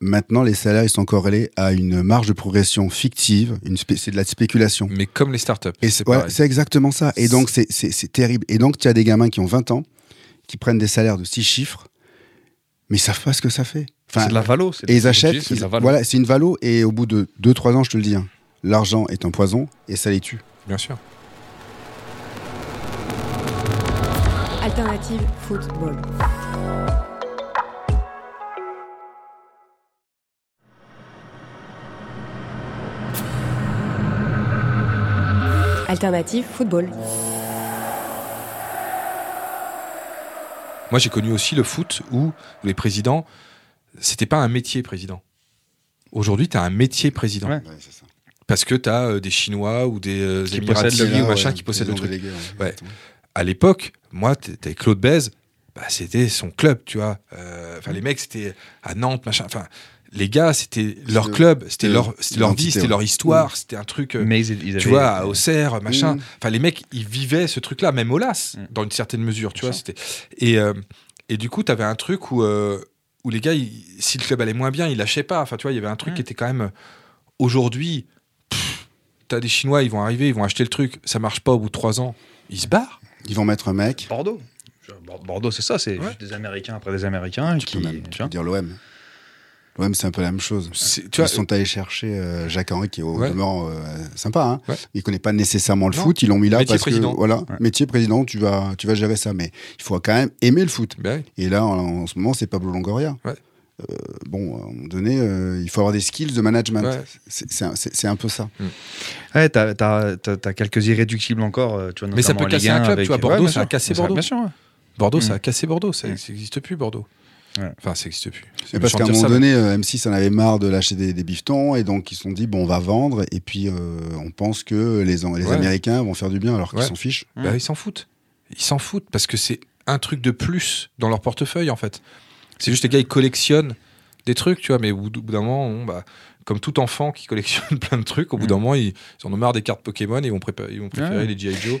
Maintenant, les salaires, ils sont corrélés à une marge de progression fictive, c'est de la spéculation. Mais comme les startups. C'est ouais, exactement ça. Et donc, c'est- terrible. Et donc, tu as des gamins qui ont 20 ans, qui prennent des salaires de 6 chiffres, mais ils savent pas ce que ça fait. Enfin, c'est de la valo. et ils achètent, ils- voilà, c'est une valo, et au bout de 2-3 ans, je te le dis, hein, l'argent est un poison, et ça les tue. Bien sûr. Alternative football. Alternative football. Moi, j'ai connu aussi le foot où les présidents, c'était pas un métier président. Aujourd'hui, tu as un métier président. Ouais. Parce que tu as des Chinois ou des euh, Qui Émirats possèdent le Arabes Là, ou machin ouais, qui possèdent le truc. délégué, ouais, Ouais. exactement. À l'époque, moi, t'avais Claude Bèze, bah, c'était son club, tu vois. Euh, Enfin, les mecs, c'était à Nantes, machin. Enfin, les gars, c'était leur le- club, c'était le- leur, c'était leur vie, c'était leur histoire, c'était un truc. euh, Mais ils, ils avaient- tu vois, à Auxerre, machin. Mm. Enfin, les mecs, ils vivaient ce truc-là, même au LAS, Mm. dans une certaine mesure, tu vois. C'était et euh, et du coup, t'avais un truc où euh, où les gars, ils- si le club allait moins bien, ils lâchaient pas. Enfin, tu vois, il y avait un truc Mm. qui était quand même euh, aujourd'hui. t'as des Chinois, ils vont arriver, ils vont acheter le truc, ça marche pas au bout de trois ans, ils se barrent. Ils vont mettre un mec. Bordeaux. Bordeaux, c'est ça, c'est Ouais. juste des Américains après des Américains Tu qui. peux même tu tu peux vois. dire l'OM. L'OM, c'est un peu la même chose. Ils vois, sont allés chercher euh, Jacques Henry, qui est au Ouais. demeurant euh, sympa. Hein. Ouais. Il connaît pas nécessairement le Non. foot. Ils l'ont mis là Métier parce président. que voilà, métier président, tu vas, tu vas gérer ça. Mais il faut quand même aimer le foot. bah. Et là, en, en ce moment, c'est Pablo Longoria. Euh, bon, à un moment donné, euh, il faut avoir des skills de management. Ouais. C'est- un, peu ça. Ouais, t'as, t'as quelques irréductibles encore, euh, tu vois, Mais ça peut casser un 1 club, avec- tu vois, Bordeaux, ça a sûr. cassé Bordeaux. Bien sûr, ouais. Bordeaux, ça Mm. a cassé Bordeaux, ça Mm. n'existe plus Bordeaux. Ouais. Enfin, ça n'existe plus. C'est Mais parce qu'à un moment ça, mais- donné, euh, M6 en avait marre de lâcher des, des bifetons et donc ils se sont dit bon, on va vendre et puis euh, on pense que les, les Ouais. Américains vont faire du bien alors qu'ils Ouais. s'en fichent. Bah, ils s'en foutent. Ils s'en foutent parce que c'est un truc de plus dans leur portefeuille en fait. C'est juste les gars, ils collectionnent des trucs, tu vois, mais au bout, d'un moment, bah, comme tout enfant qui collectionne [LAUGHS] plein de trucs, au bout Mm. d'un moment, ils, ils en ont marre des cartes Pokémon et ils vont, prépa- ils vont préférer Ouais. les G.I. Joe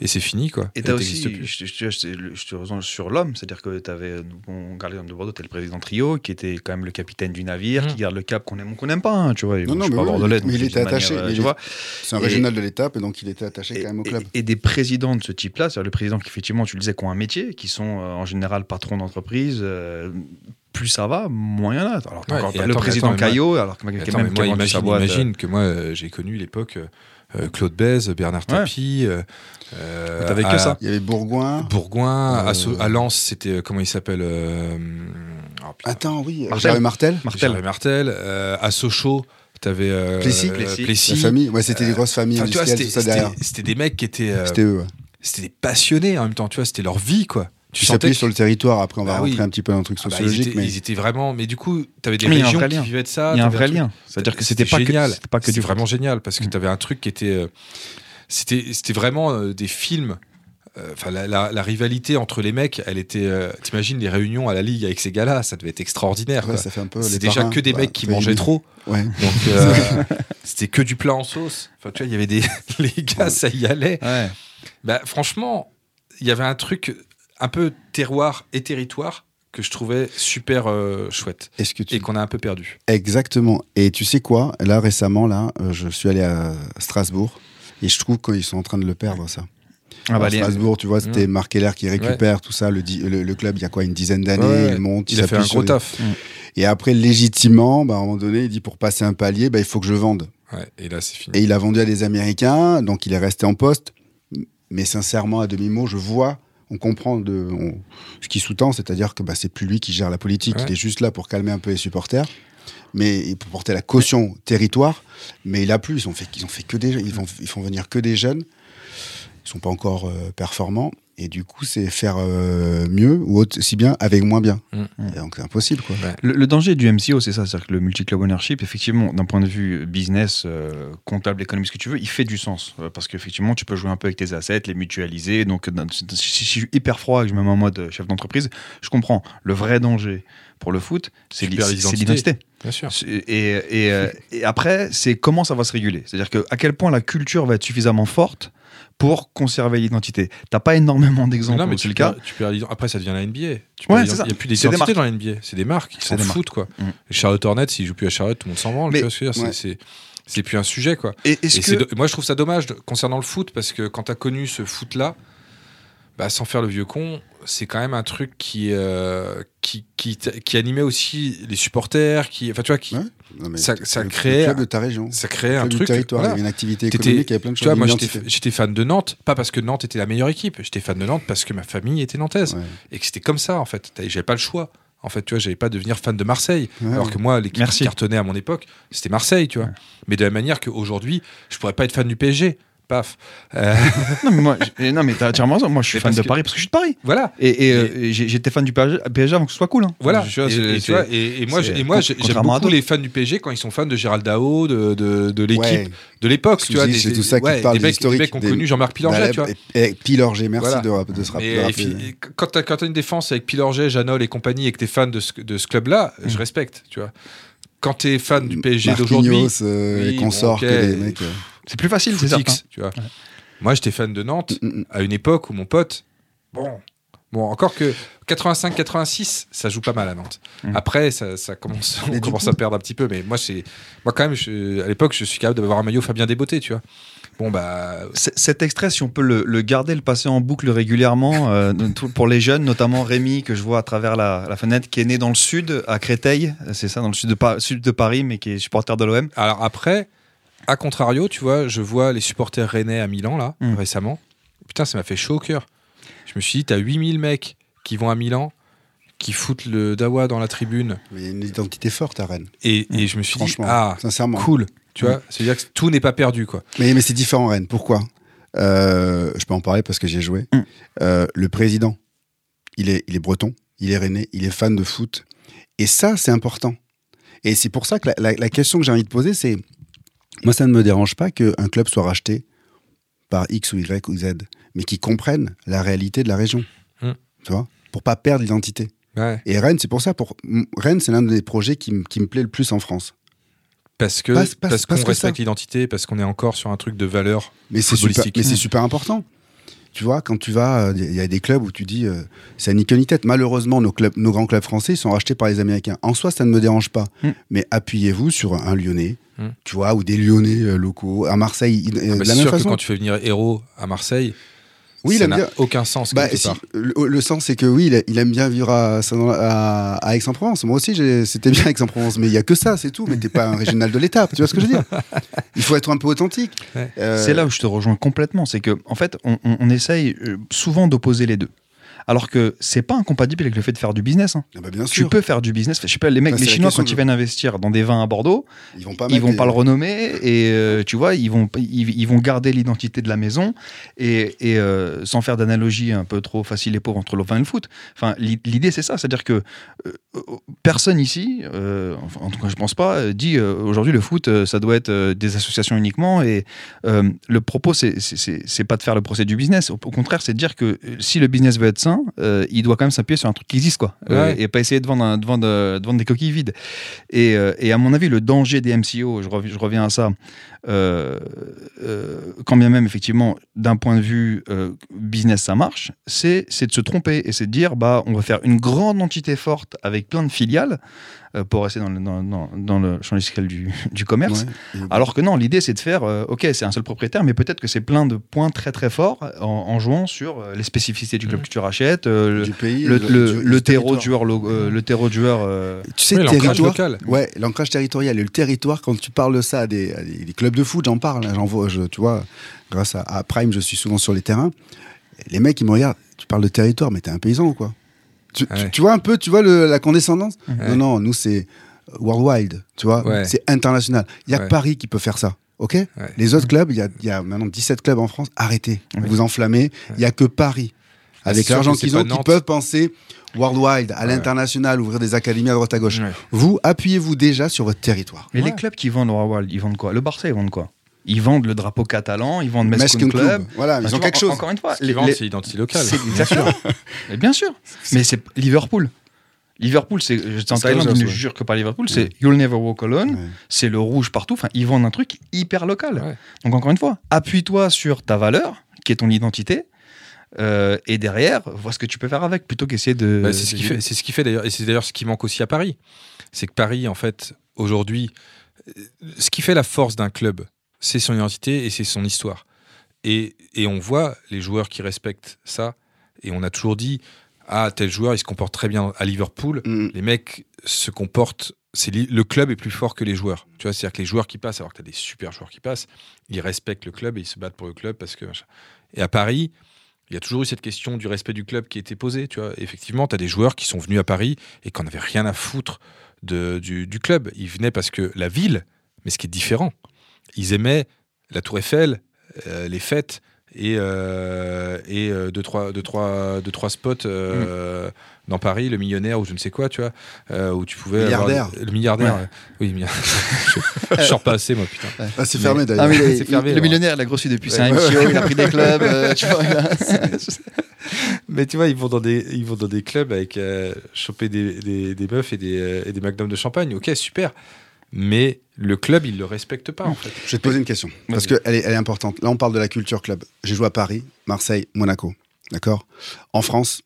et c'est fini quoi. Et t'as aussi, plus. je, je- je- je te rejoins sur l'homme, c'est-à-dire que t'avais, on garde l'exemple de Bordeaux, t'as le président Trio, qui était quand même le capitaine du navire, Mhm. qui garde le cap qu'on aime ou qu'on n'aime pas, hein, tu vois. Non, bon, non, mais pas oui, bordelais, mais il était manière, attaché, euh, mais tu vois. C'est un Et- régional de l'étape et donc il était attaché Et, quand même au club. et- des présidents de ce type-là, c'est-à-dire les présidents qui, effectivement, tu le disais, qui ont un métier, qui sont euh, en général patrons d'entreprise, euh, plus ça va, moins il y en a. Alors, t'as Ouais, encore le attends, président attends, mais moi- Caillot, alors que Attends, même moi, imagine, boîte. euh, imagine que moi, euh, j'ai connu l'époque euh, Claude Bèze, Bernard Ouais. Tapie. euh, euh, T'avais que ça. Il y avait Bourgoin. Bourgoin, Euh, à, à Lens, c'était euh, comment il s'appelle euh, oh. Attends, oui, Martel. Martel. Martel. Martel. euh, à Sochaux, t'avais euh, Plessis. euh, Plessis. La famille, ouais, c'était des grosses familles Enfin, tu vois, industrielles, c'était des mecs qui étaient, euh, C'était eux. ouais. c'était des passionnés en même temps. Tu vois, c'était leur vie, quoi. Tu Tu s'appuies sur le territoire. Après, on va Bah rentrer oui. un petit peu dans un truc Ah bah, ils, sociologique, étaient, mais ils étaient vraiment. Mais du coup, t'avais des Mais régions qui vivaient de ça. Il y a un vrai lien. C'est-à-dire que c'était pas que, génial. c'était pas que du vraiment génial parce que Mm. tu avais un truc qui était. euh, C'était c'était vraiment euh, des films. euh, Enfin, la, la- la rivalité entre les mecs, elle était. euh, T'imagines les réunions à la ligue avec ces gars-là, ça devait être extraordinaire. Ouais, quoi. ça fait un peu les C'est déjà parrains, que des mecs qui mangeaient trop. Ouais. Donc euh, [LAUGHS] c'était que du plat en sauce. Enfin, tu vois, il y avait des. [LAUGHS] Les gars, ça y allait. Ouais. Bah, franchement, il y avait un truc un peu terroir et territoire que je trouvais super euh, chouette Est-ce que tu et qu'on a un peu perdu. Exactement. Et tu sais quoi? Là, récemment, là, euh, je suis allé à Strasbourg et je trouve qu'ils sont en train de le perdre, ça. Ah bah, les- Strasbourg, tu vois, c'était Mm. Marc Keller qui récupère tout ça. Le, le, le club, il y a quoi? Une dizaine d'années, Ouais, il monte, Il a fait un gros les- taf. Et après, légitimement, bah, à un moment donné, il dit pour passer un palier, bah, il faut que je vende. Ouais, et là, c'est fini. Et il a vendu à des Américains, donc il est resté en poste. Mais sincèrement, à demi-mot, je vois, on comprend de, on- ce qui sous-tend, c'est-à-dire que bah, c'est plus lui qui gère la politique. Ouais. Il est juste là pour calmer un peu les supporters, mais pour porter la caution territoire. Mais il a plus. Ils ont fait, ils ont fait que des, ils font, ils font venir que des jeunes. Ils sont pas encore euh, performants. Et du coup, c'est faire euh, mieux ou aussi bien avec moins bien. Mm. Et donc c'est impossible, quoi. Le, le danger du MCO, c'est ça, c'est-à-dire que le multi-club ownership, effectivement, d'un point de vue business, euh, comptable, économique, ce que tu veux, il fait du sens. Euh, parce qu'effectivement, tu peux jouer un peu avec tes assets, les mutualiser. Donc, si, je suis hyper froid et que je me mets en mode chef d'entreprise, je comprends. Le vrai danger pour le foot, c'est l'identité. Bien sûr. Et, et, euh, et après, c'est comment ça va se réguler. C'est-à-dire que à quel point la culture va être suffisamment forte pour conserver l'identité. T'as pas énormément d'exemples mais où tu c'est le cas. tu l'ident- Après, ça devient la NBA. Tu Ouais, c'est ça. Il n'y a plus d'identité dans la NBA. C'est des marques. C'est s'en foutent, quoi. Mm. Charlotte Hornets, s'ils jouent plus à Charlotte, tout le monde s'en branle. Mais-. C'est- C'est plus un sujet, quoi. Et que moi, je trouve ça dommage concernant le foot parce que quand tu as connu ce foot-là, bah, sans faire le vieux con, c'est quand même un truc qui, euh, qui, qui, t- qui animait aussi les supporters, qui, enfin, tu vois, qui, Ouais. Non, mais Ça- le- ça le crée- club de ta région. ça créait un truc. territoire, voilà. il y avait une activité économique, il y avait plein de Tu choses. vois, moi, j'étais fan de Nantes, pas parce que Nantes était la meilleure équipe, j'étais fan de Nantes parce que ma famille était nantaise Ouais. et que c'était comme ça, en fait. J'avais pas le choix. En fait, tu vois, j'avais pas de devenir fan de Marseille. Ouais, alors que moi, l'équipe Merci. qui cartonnait à mon époque, c'était Marseille, tu vois. Mais de la manière qu'aujourd'hui, je pourrais pas être fan du PSG. Paf. Euh, [LAUGHS] non mais moi, j'- non mais t'as entièrement raison. Moi, je suis Mais fan de que- Paris parce que je suis de Paris. voilà. Et, et, euh, et j'étais fan du PSG, avant que ce soit cool. hein. Voilà. Je- je- et, tu vois, et, moi, moi, j'aime beaucoup les fans du PSG quand ils sont fans de Gérald Dao, de, l'équipe, Ouais. de l'époque, tu vois, c'est tout ça qui ouais, parle des mecs, des mecs qui ont des- connu Jean-Marc Pilorget, tu vois. et- et Pilorget, merci Voilà. de, de se rappeler. Quand t'as une défense avec Pilorget, Janol et compagnie et que t'es fan de ce, de ce club-là, Mm. je respecte, tu vois. Quand t'es fan du PSG d'aujourd'hui, euh, et que des mecs. C'est plus facile, c'est certain. tu vois. Moi, j'étais fan de Nantes mm, mm. à une époque où mon pote, bon, Bon, encore que 85-86, ça joue pas mal à Nantes. Mm. Après, ça, ça commence, [LAUGHS] on commence coup- à perdre un petit peu. Mais moi, c'est, moi quand même, je- à l'époque, je suis capable d'avoir un maillot Fabien Desbotés, tu vois. Bon, bah, Cet extrait, si on peut le, le garder, le passer en boucle régulièrement, euh, pour les jeunes, notamment Rémi, que je vois à travers la, la fenêtre, qui est né dans le sud, à Créteil, c'est ça, dans le sud de, Pa- sud de Paris, mais qui est supporter de l'OM. alors après, à contrario, tu vois, je vois les supporters rennais à Milan, là, Mm. récemment. Putain, ça m'a fait chaud au cœur. Je me suis dit, t'as 8000 mecs qui vont à Milan, qui foutent le dawa dans la tribune. Mais il y a une identité forte à Rennes. Et, et je me suis dit, Franchement, ah, sincèrement. cool. Tu vois, c'est-à-dire que tout n'est pas perdu, quoi. Mais, mais c'est différent, Rennes. Pourquoi? Euh, Je peux en parler parce que j'ai joué. Euh, le président, il est, il est breton, il est rennais, il est fan de foot. Et ça, c'est important. Et c'est pour ça que la, la- la question que j'ai envie de poser, c'est moi, ça ne me dérange pas qu'un club soit racheté par X ou Y ou Z, mais qui comprennent la réalité de la région. Mm. Tu vois? Pour pas perdre l'identité. Ouais. Et Rennes, c'est pour ça. Pour... Rennes, c'est l'un des projets qui, me plaît le plus en France. Parce que parce parce qu'on respecte l'identité, parce qu'on est encore sur un truc de valeur. Mais c'est super, footballistique. mais c'est super important. Tu vois, quand tu vas, il y a des clubs où tu dis, euh, c'est ni queue ni tête. Malheureusement, nos, clubs, nos grands clubs français ils sont rachetés par les Américains. En soi, ça ne me dérange pas. Mm. Mais appuyez-vous sur un Lyonnais, Mm. tu vois, ou des Lyonnais euh, locaux. À Marseille, il- euh, Ah bah, de c'est la même sûr que quand tu fais venir Héros à Marseille, Oui, il ça aime n'a bien. aucun sens Bah, si, part. le, le sens, c'est que oui, il, il aime bien vivre à, à, à Aix-en-Provence. Moi aussi, j'ai- c'était bien Aix-en-Provence, mais il y a que ça, c'est tout. Mais t'es pas un régional de l'État. Tu vois ce que je veux dire? Il faut être un peu authentique. Ouais. Euh, C'est là où je te rejoins complètement. C'est que, en fait, on, on- on essaye euh, souvent d'opposer les deux. Alors que c'est pas incompatible avec le fait de faire du business. hein. ah bah, bien Tu sûr. peux faire du business. Je sais pas, les mecs, Ça, les Chinois, quand ils viennent investir dans des vins à Bordeaux, Ils vont pas ils vont des- pas le renommer et euh, tu vois ils vont ils, ils vont garder l'identité de la maison et, et, euh, sans faire d'analogie un peu trop facile et pauvre entre le vin et le foot enfin l'i- l'idée c'est ça c'est à dire que euh, euh, personne ici enfin, en tout cas je pense pas dit aujourd'hui le foot ça doit être des associations uniquement et le propos c'est pas de faire le procès du business au, au contraire c'est de dire que si le business veut être sain euh, il doit quand même s'appuyer sur un truc qui existe quoi Euh, Ouais. et pas essayer de vendre, un- de vendre, de vendre des coquilles vides et, euh, et à mon avis, le danger des MCO, je, rev- je reviens à ça, euh, euh, quand bien même, effectivement, d'un point de vue euh, business, ça marche, c'est c'est de se tromper et c'est de dire, bah, on va faire une grande entité forte avec plein de filiales euh, pour rester dans le, dans, dans- dans le champ fiscal du, du commerce. Ouais. Alors que non, l'idée c'est de faire, euh, ok, c'est un seul propriétaire, mais peut-être que c'est plein de points très très forts en, en jouant sur les spécificités du club que tu rachètes, euh, du pays, le, du- le, du- le terreau joueur, lo- euh, le terreau de joueur. euh, Tu sais, Oui, le l'ancrage territoire. local. Ouais, l'ancrage territorial et le territoire, quand tu parles de ça à des, à des- des clubs de foot, j'en parle, hein, j'en vois, je, tu vois, grâce à, à Prime, je suis souvent sur les terrains. Les mecs, ils me regardent, tu parles de territoire, mais t'es un paysan ou quoi tu, tu- Ouais. tu vois un peu, tu vois le- la condescendance Ouais. Non, non, nous, c'est worldwide, tu vois, Ouais. c'est international. Il y a que Paris qui peut faire ça. Ok? Les autres clubs, il y y a maintenant 17 clubs en France. Arrêtez, vous enflammez. Il y a que Paris, Ah, avec l'argent qu'ils ont, qui peuvent penser worldwide, à l'international, ouvrir des académies à droite à gauche. Ouais. Vous, appuyez-vous déjà sur votre territoire. Mais Ouais. les clubs qui vendent au World, ils vendent quoi? Le Barça, ils vendent quoi? Ils vendent le drapeau catalan, ils vendent Mescun Club. Club. Voilà, ils ont vois, quelque en- chose. Encore une fois, Ce vendent, c'est l'identité locale. c'est exactement. Mais bien sûr. Mais c'est Liverpool. Liverpool, c'est j'étais en Thaïlande, je ne jure que par Liverpool, c'est You'll Never Walk Alone, Ouais. c'est le rouge partout. Enfin, ils vendent un truc hyper local. Ouais. Donc encore une fois, appuie-toi sur ta valeur, qui est ton identité, euh, et derrière, vois ce que tu peux faire avec, plutôt qu'essayer de. Bah, c'est ce qui fait, c'est ce qui fait d'ailleurs, et c'est d'ailleurs ce qui manque aussi à Paris. C'est que Paris, en fait, aujourd'hui, euh, ce qui fait la force d'un club, c'est son identité et c'est son histoire. Et, et on voit les joueurs qui respectent ça. Et on a toujours dit, ah, tel joueur, il se comporte très bien à Liverpool. Mm. Les mecs se comportent. C'est li- le club est plus fort que les joueurs. Tu vois, c'est-à-dire que les joueurs qui passent, alors que tu as des super joueurs qui passent, ils respectent le club et ils se battent pour le club parce que. Et à Paris, il y a toujours eu cette question du respect du club qui était posée. Tu vois, effectivement, tu as des joueurs qui sont venus à Paris et qui n'en avaient rien à foutre du, club. Ils venaient parce que la ville, mais ce qui est différent, ils aimaient la Tour Eiffel, euh, les fêtes et, euh, et euh, deux, trois, deux, trois, deux, trois spots euh, dans Paris, le millionnaire ou je ne sais quoi, tu vois, euh, où tu pouvais. avoir- Milliardaire. le milliardaire. Ouais. Oui, milliardaire. je, je sors pas assez, moi, putain. Ah, c'est fermé d'ailleurs. Ah, fermé, le millionnaire, il a grossi depuis. C'est Ouais, un ouais, MCO, il a pris des clubs. euh, [LAUGHS] tu vois, [LAUGHS] Mais tu vois, ils vont dans des, ils vont dans des clubs avec euh, choper des, des, des meufs et des, euh, et des magnums de champagne. Ok, super. Mais le club, il le respecte pas, en fait. Je vais te poser une question, parce qu'elle est, elle est importante. Là, on parle de la culture club. J'ai joué à Paris, Marseille, Monaco. D'accord? En France,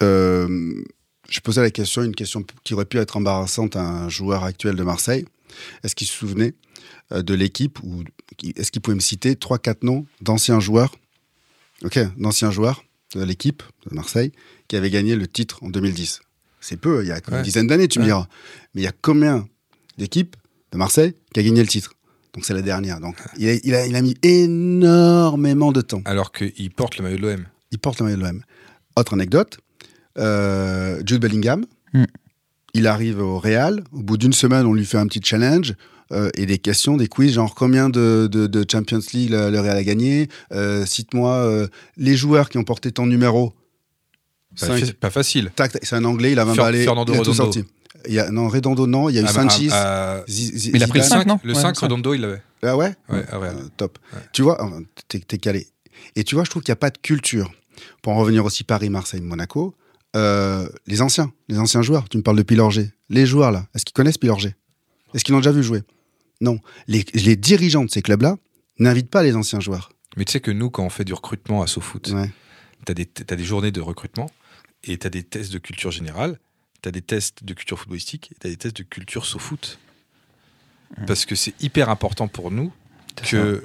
je posais la question, une question qui aurait pu être embarrassante à un joueur actuel de Marseille. Est-ce qu'il se souvenait euh, de l'équipe ou est-ce qu'il pouvait me citer trois, quatre noms d'anciens joueurs, ok, d'anciens joueurs de l'équipe de Marseille qui avaient gagné le titre en 2010 C'est peu, il y a une dizaine d'années, tu me diras. Mais il y a combien d'équipes de Marseille qui a gagné le titre? Donc c'est la dernière. Donc il a, il a- il a mis énormément de temps. Alors qu'il porte le maillot de l'OM. Il porte le maillot de l'OM. Autre anecdote, euh, Jude Bellingham, Mm. il arrive au Real. Au bout d'une semaine, on lui fait un petit challenge euh, et des questions, des quiz, genre combien de, de- de Champions League le, le Real a gagné Euh, Cite-moi euh, les joueurs qui ont porté ton numéro. Pas, fa- pas facile. Tac, tac, c'est un anglais, il a 20 Fer- balais. Fernando il tout sorti. Il y a, non, Redondo, non. Il y a eu Ah, Sanchez. ah, ah, Mais il a pris le Zidane. 5, non Le Ouais, 5, cinq. Redondo, il l'avait. Ah ouais Ouais, ah ouais. Euh, Top. Ouais. Tu vois, euh, t'es t'es calé. Et tu vois, je trouve qu'il n'y a pas de culture. Pour en revenir aussi Paris, Marseille, Monaco, euh, les anciens, les anciens joueurs, tu me parles de Pilorget. Les joueurs là, est-ce qu'ils connaissent Pilorget Est-ce qu'ils l'ont déjà vu jouer? Non. Les, les dirigeants de ces clubs-là n'invitent pas les anciens joueurs. Mais tu sais que nous, quand on fait du recrutement à SoFoot, Ouais. tu as, des des journées de recrutement et tu as des tests de culture générale, tu as des tests de culture footballistique et tu as des tests de culture SoFoot. Parce que c'est hyper important pour nous que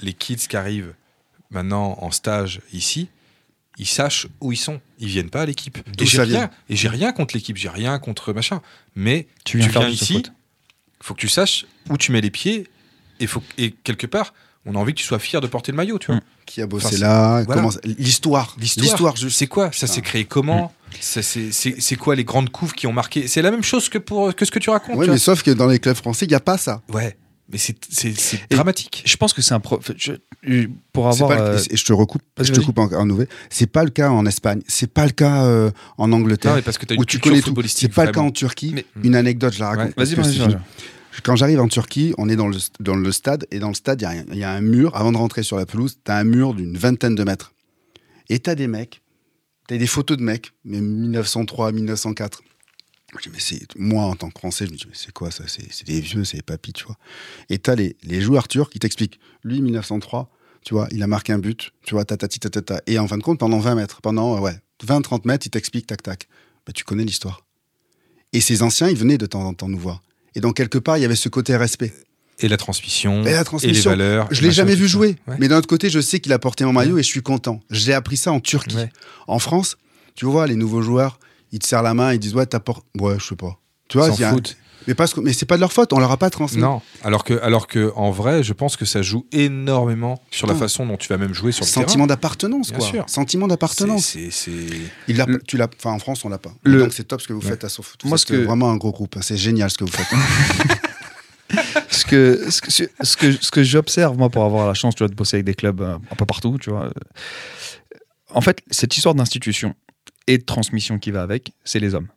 les kids qui arrivent maintenant en stage ici, ils sachent où ils sont. Ils viennent pas à l'équipe. Et j'ai rien, et j'ai rien contre l'équipe, j'ai rien contre machin. Mais Tu viens faire du ici, faut que tu saches où tu mets les pieds et, faut, et quelque part, on a envie que tu sois fier de porter le maillot, tu vois. Mm. Qui a bossé Enfin, là voilà. L'histoire. L'histoire, juste. C'est quoi? Ça s'est créé comment? Ça, c'est- quoi les grandes couves qui ont marqué? C'est la même chose que, pour, que ce que tu racontes. Oui, tu mais sauf que dans les clubs français, il n'y a pas ça. Ouais, mais c'est dramatique. Je pense que c'est un pro... je- pour avoir pas le- euh, et je te recoupe, je te coupe en, en nouvel. C'est pas le cas en Espagne. C'est pas le cas euh, en Angleterre. Non, mais parce que tu as où une tu culture connais tout. C'est pas le cas en Turquie. Mais- Une anecdote, je la raconte. Ouais, Vas-y, vas-y. Quand j'arrive en Turquie, on est dans le, dans le stade, et dans le stade, il y a un- il y, a un mur. Avant de rentrer sur la pelouse, tu as un mur d'une vingtaine de mètres. Et tu as des mecs, tu as des photos de mecs, mais 1903, 1904. Je dis, mais c'est, moi, en tant que Français, je me dis, mais c'est quoi ça? C'est, c'est des vieux, c'est des papis, tu vois. Et tu as les, les joueurs turcs qui t'expliquent, lui, 1903, tu vois, il a marqué un but, tu vois, tatati, tatata. Et en fin de compte, pendant 20 mètres, pendant, euh, ouais, 20, 30 mètres, il t'explique, tac, tac. Bah, tu connais l'histoire. Et ces anciens, ils venaient de temps en temps nous voir. Et donc, quelque part, il y avait ce côté respect. Et la transmission. Et la transmission. les valeurs. Je l'ai jamais vu jouer. Ouais. Mais d'un autre côté, je sais qu'il a porté mon maillot et je suis content. J'ai appris ça en Turquie. Ouais. En France, tu vois, les nouveaux joueurs, ils te serrent la main, ils disent Ouais, t'apportes. Ouais, je sais pas. Tu vois, S'en un- foutent. Mais, parce que... mais c'est pas de leur faute, on leur a pas transmis. Non, alors que, alors que en vrai, je pense que ça joue énormément sur la façon dont tu vas même jouer sur le Sentiment d'appartenance, Bien quoi. sûr. Sentiment terrain. d'appartenance. C'est- c'est- Il l'a- Le- tu l'as, enfin en France on l'a pas. Le- Donc c'est top ce que vous Ouais. faites à Sofoot. Moi, Moi, ce c'est que- vraiment un gros groupe. C'est génial ce que vous faites. [LAUGHS] ce que ce que ce que, ce que j'observe moi pour avoir la chance tu vois, de bosser avec des clubs euh, un peu partout tu vois en fait cette histoire d'institution et de transmission qui va avec c'est les hommes.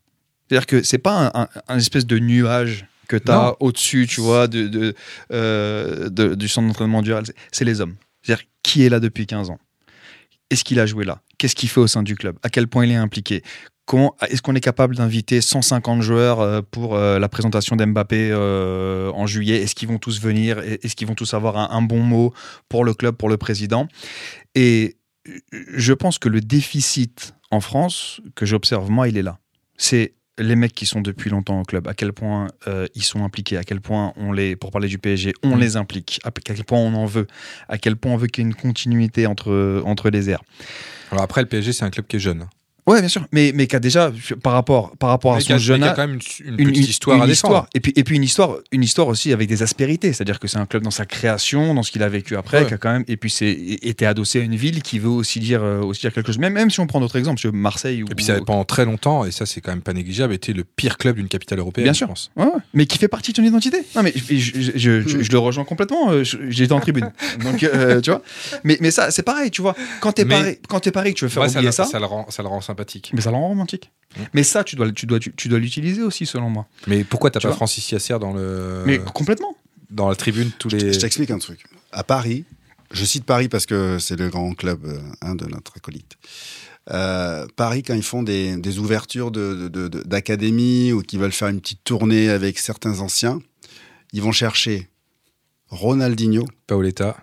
C'est à dire que c'est pas un, un- un espèce de nuage que tu as au-dessus tu vois de, de, euh, de- du centre d'entraînement dural C'est- les hommes. C'est à dire qui est là depuis 15 ans? Est-ce qu'il a joué là? Qu'est-ce qu'il fait au sein du club? À quel point il est impliqué? Est-ce qu'on est capable d'inviter 150 joueurs euh, pour euh, la présentation d'Mbappé en juillet? Est-ce qu'ils vont tous venir? Est-ce qu'ils vont tous avoir un bon mot pour le club, pour le président? Et je pense que le déficit en France, que j'observe moi, il est là. C'est les mecs qui sont depuis longtemps au club, à quel point euh, ils sont impliqués, à quel point on les, pour parler du PSG, on Mm. les implique, à quel point on en veut, à quel point on veut qu'il y ait une continuité entre, entre les airs. Alors après, le PSG, c'est un club qui est jeune. Ouais, bien sûr, mais, mais qui a déjà, par rapport, par rapport à a, son jeune âge, quand même une, une petite histoire à défendre. histoire. Et puis, et puis une histoire, une histoire aussi avec des aspérités. C'est-à-dire que c'est un club dans sa création, dans ce qu'il a vécu après, Ouais. qui a quand même, et puis c'est été adossé à une ville qui veut aussi dire, euh, aussi dire quelque chose. Même, même si on prend d'autres exemples, Marseille ou. Et puis ça a pendant très longtemps, et ça c'est quand même pas négligeable, été le pire club d'une capitale européenne, Bien je sûr. pense. Ouais, ouais. mais qui fait partie de ton identité. Non, mais je, je- je- je- je- je le rejoins complètement. euh, J'étais en tribune. [LAUGHS] Donc, euh, tu vois. Mais, mais ça, c'est pareil, tu vois. Quand t'es pareil, quand t'es pareil, que tu veux faire ça, oublier le- ça, ça le rend, ça le rend sympathique. mais ça le rend romantique. Mm. Mais ça, tu dois, tu dois, tu, tu dois l'utiliser aussi, selon moi. Mais pourquoi t'as Tu pas Francis Yasser dans le Mais complètement. dans la tribune tous Je les t'explique un truc. À Paris, je cite Paris parce que c'est le grand club euh, hein, de notre acolyte. Euh, Paris, quand ils font des, des ouvertures de- de- de- d'académie ou qu'ils veulent faire une petite tournée avec certains anciens, ils vont chercher Ronaldinho, Paoletta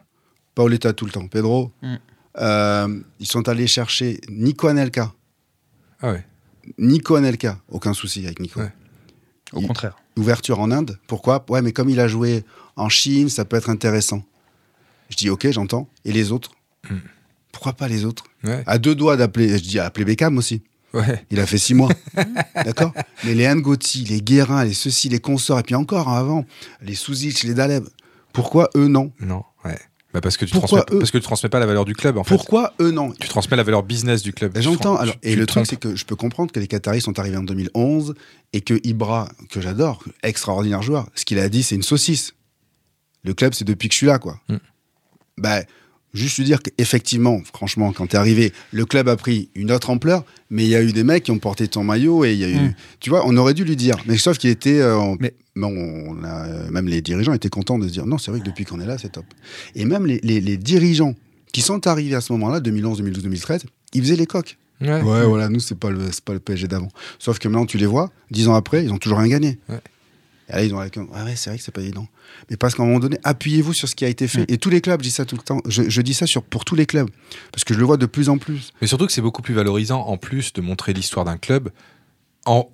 Paoletta tout le temps, Pedro. Mm. Euh, ils sont allés chercher Nico Anelka. Ah ouais. Nico Anelka, aucun souci avec Nico. Ouais. Au Il- contraire. Ouverture en Inde, pourquoi? Ouais, mais comme il a joué en Chine, ça peut être intéressant. Je dis ok, j'entends. Et les autres? Hmm. Pourquoi pas les autres? Ouais. À deux doigts d'appeler, je dis appeler Beckham aussi. Ouais. Il a fait six mois. [LAUGHS] D'accord? Mais les Ngotti, les Guérin, les ceci, les consorts, et puis encore hein, avant, les Souzic, les Daleb. Pourquoi eux non? Non, ouais. Bah parce que tu Pourquoi transmets, eux parce que tu transmets pas la valeur du club en fait. Pourquoi eux non Tu transmets la valeur business du club. J'entends. Alors, et le truc, c'est que je peux comprendre que les Qataris sont arrivés en 2011 et que Ibra, que j'adore, extraordinaire joueur, ce qu'il a dit, c'est une saucisse. Le club, c'est depuis que je suis là, quoi. Mm. Ben, juste lui dire qu'effectivement, franchement, quand t'es arrivé, le club a pris une autre ampleur, mais il y a eu des mecs qui ont porté ton maillot et il y a eu. Mm. Tu vois, on aurait dû lui dire. Mais sauf qu'il était. euh, Mais- Bon, on a, euh, même les dirigeants étaient contents de se dire non, c'est vrai que depuis qu'on est là, c'est top. Et même les, les- les dirigeants qui sont arrivés à ce moment-là, 2011, 2012, 2013, ils faisaient les coques. Ouais. Ouais, voilà, nous, c'est pas le, c'est pas le PSG d'avant. Sauf que maintenant, tu les vois, dix ans après, ils ont toujours rien gagné. Ouais. Et là, ils ont avec, ah ouais, c'est vrai que c'est pas évident. Mais parce qu'à un moment donné, appuyez-vous sur ce qui a été fait. Et tous les clubs, je dis ça tout le temps. Je, je dis ça sur, pour tous les clubs. Parce que je le vois de plus en plus. Mais surtout que c'est beaucoup plus valorisant en plus de montrer l'histoire d'un club, en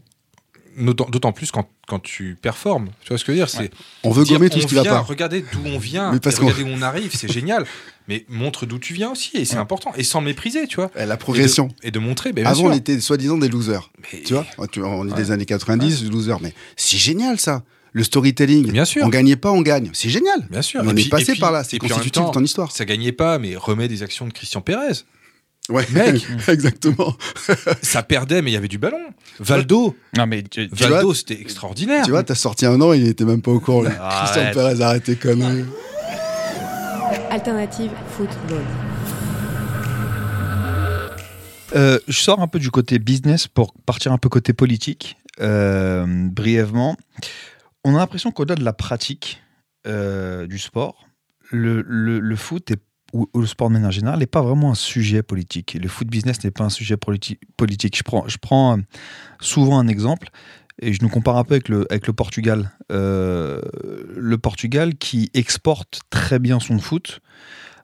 d'autant plus quand, quand tu performes. Tu vois ce que je veux dire? C'est On veut dire, gommer tout on ce qui va vient, pas. Regardez d'où on vient, Mais parce regardez où on arrive, c'est génial. Mais montre d'où tu viens aussi, et c'est important. Et sans mépriser, tu vois. La Et de- progression. Et de, montrer. ben, Avant, on était soi-disant des losers. Mais- Tu vois? On est des années 90, losers. Mais c'est génial, ça. Le storytelling. Bien sûr. On gagnait pas, on gagne. C'est génial. Bien sûr. On Et est puis- passé puis- par là. C'est constitutif de ton histoire. Ça gagnait pas, mais remet des actions de Christian Pérez. Ouais, Mec. [LAUGHS] exactement. Ça perdait, mais il y avait du ballon. Valdo, Non, mais tu- tu- Valdo, vois- c'était extraordinaire. Tu vois, t'as sorti un an, il était même pas au courant. Arrête. Christian Perez, arrête tes conneries. Alternative football. Euh, je sors un peu du côté business pour partir un peu côté politique, euh, brièvement. On a l'impression qu'au-delà de la pratique euh, du sport, le, le- le foot est- ou, ou le sport de manière générale n'est pas vraiment un sujet politique. Le foot business n'est pas un sujet politi- politique. Je prends, je prends euh, souvent un exemple et je nous compare un peu avec le, avec le Portugal. Euh, le Portugal qui exporte très bien son foot,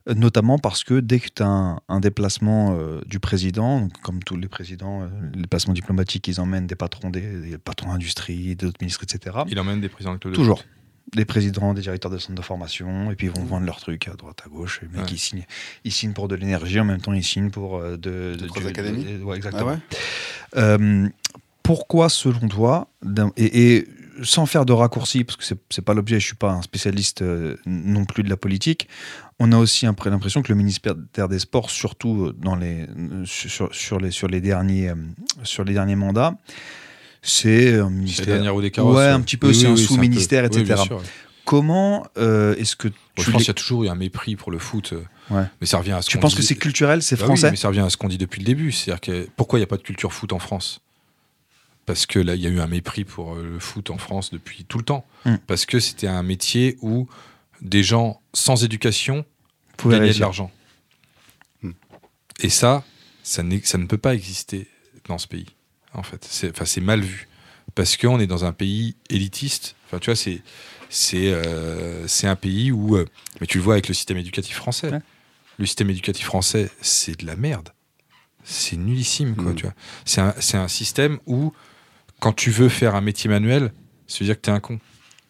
euh, notamment parce que dès que tu as un, un déplacement euh, du président, donc comme tous les présidents, euh, les déplacements diplomatiques, ils emmènent des patrons des, des patrons d'industrie, d'autres ministres, etc. Il emmène des présidents de Toujours. foot. Des présidents, des directeurs de centres de formation, et puis ils vont vendre leurs trucs à droite, à gauche. Les mecs, Ouais. ils, signent, ils signent pour de l'énergie, en même temps, ils signent pour euh, de, de- du- académies de- ouais, Ah exactement. ouais Euh, pourquoi, selon toi, et, et sans faire de raccourcis, parce que c'est- pas l'objet, je suis pas un spécialiste euh, non plus de la politique, on a aussi l'impression que le ministère des Sports, surtout dans les, sur, sur les, sur, les derniers, sur les derniers mandats, c'est un C'est ministère. la dernière roue des carrosses. Ouais, un petit peu, Oui, c'est oui, un oui, sous-ministère, peu- etc. bien sûr, ouais. Comment euh, est-ce que Bon, tu je pense qu'il y a toujours eu un mépris pour le foot. euh, Ouais. Mais ça revient à ce tu penses que c'est culturel, c'est Bah oui, français mais ça revient à ce qu'on dit depuis le début. C'est-à-dire que pourquoi il n'y a pas de culture foot en France? Parce que là, il y a eu un mépris pour euh, le foot en France depuis tout le temps. Mm. Parce que c'était un métier où des gens sans éducation gagnaient de réussir. l'argent. Mm. Et ça, ça ne peut pas exister dans ce pays. En fait, c'est, enfin, c'est mal vu parce qu'on est dans un pays élitiste. Enfin, tu vois, c'est c'est euh, c'est un pays où, euh, mais tu le vois avec le système éducatif français. Ouais. Le système éducatif français, c'est de la merde. C'est nullissime, quoi. Mm. Tu vois, c'est un, c'est un système où, quand tu veux faire un métier manuel, ça veut dire que t'es un con.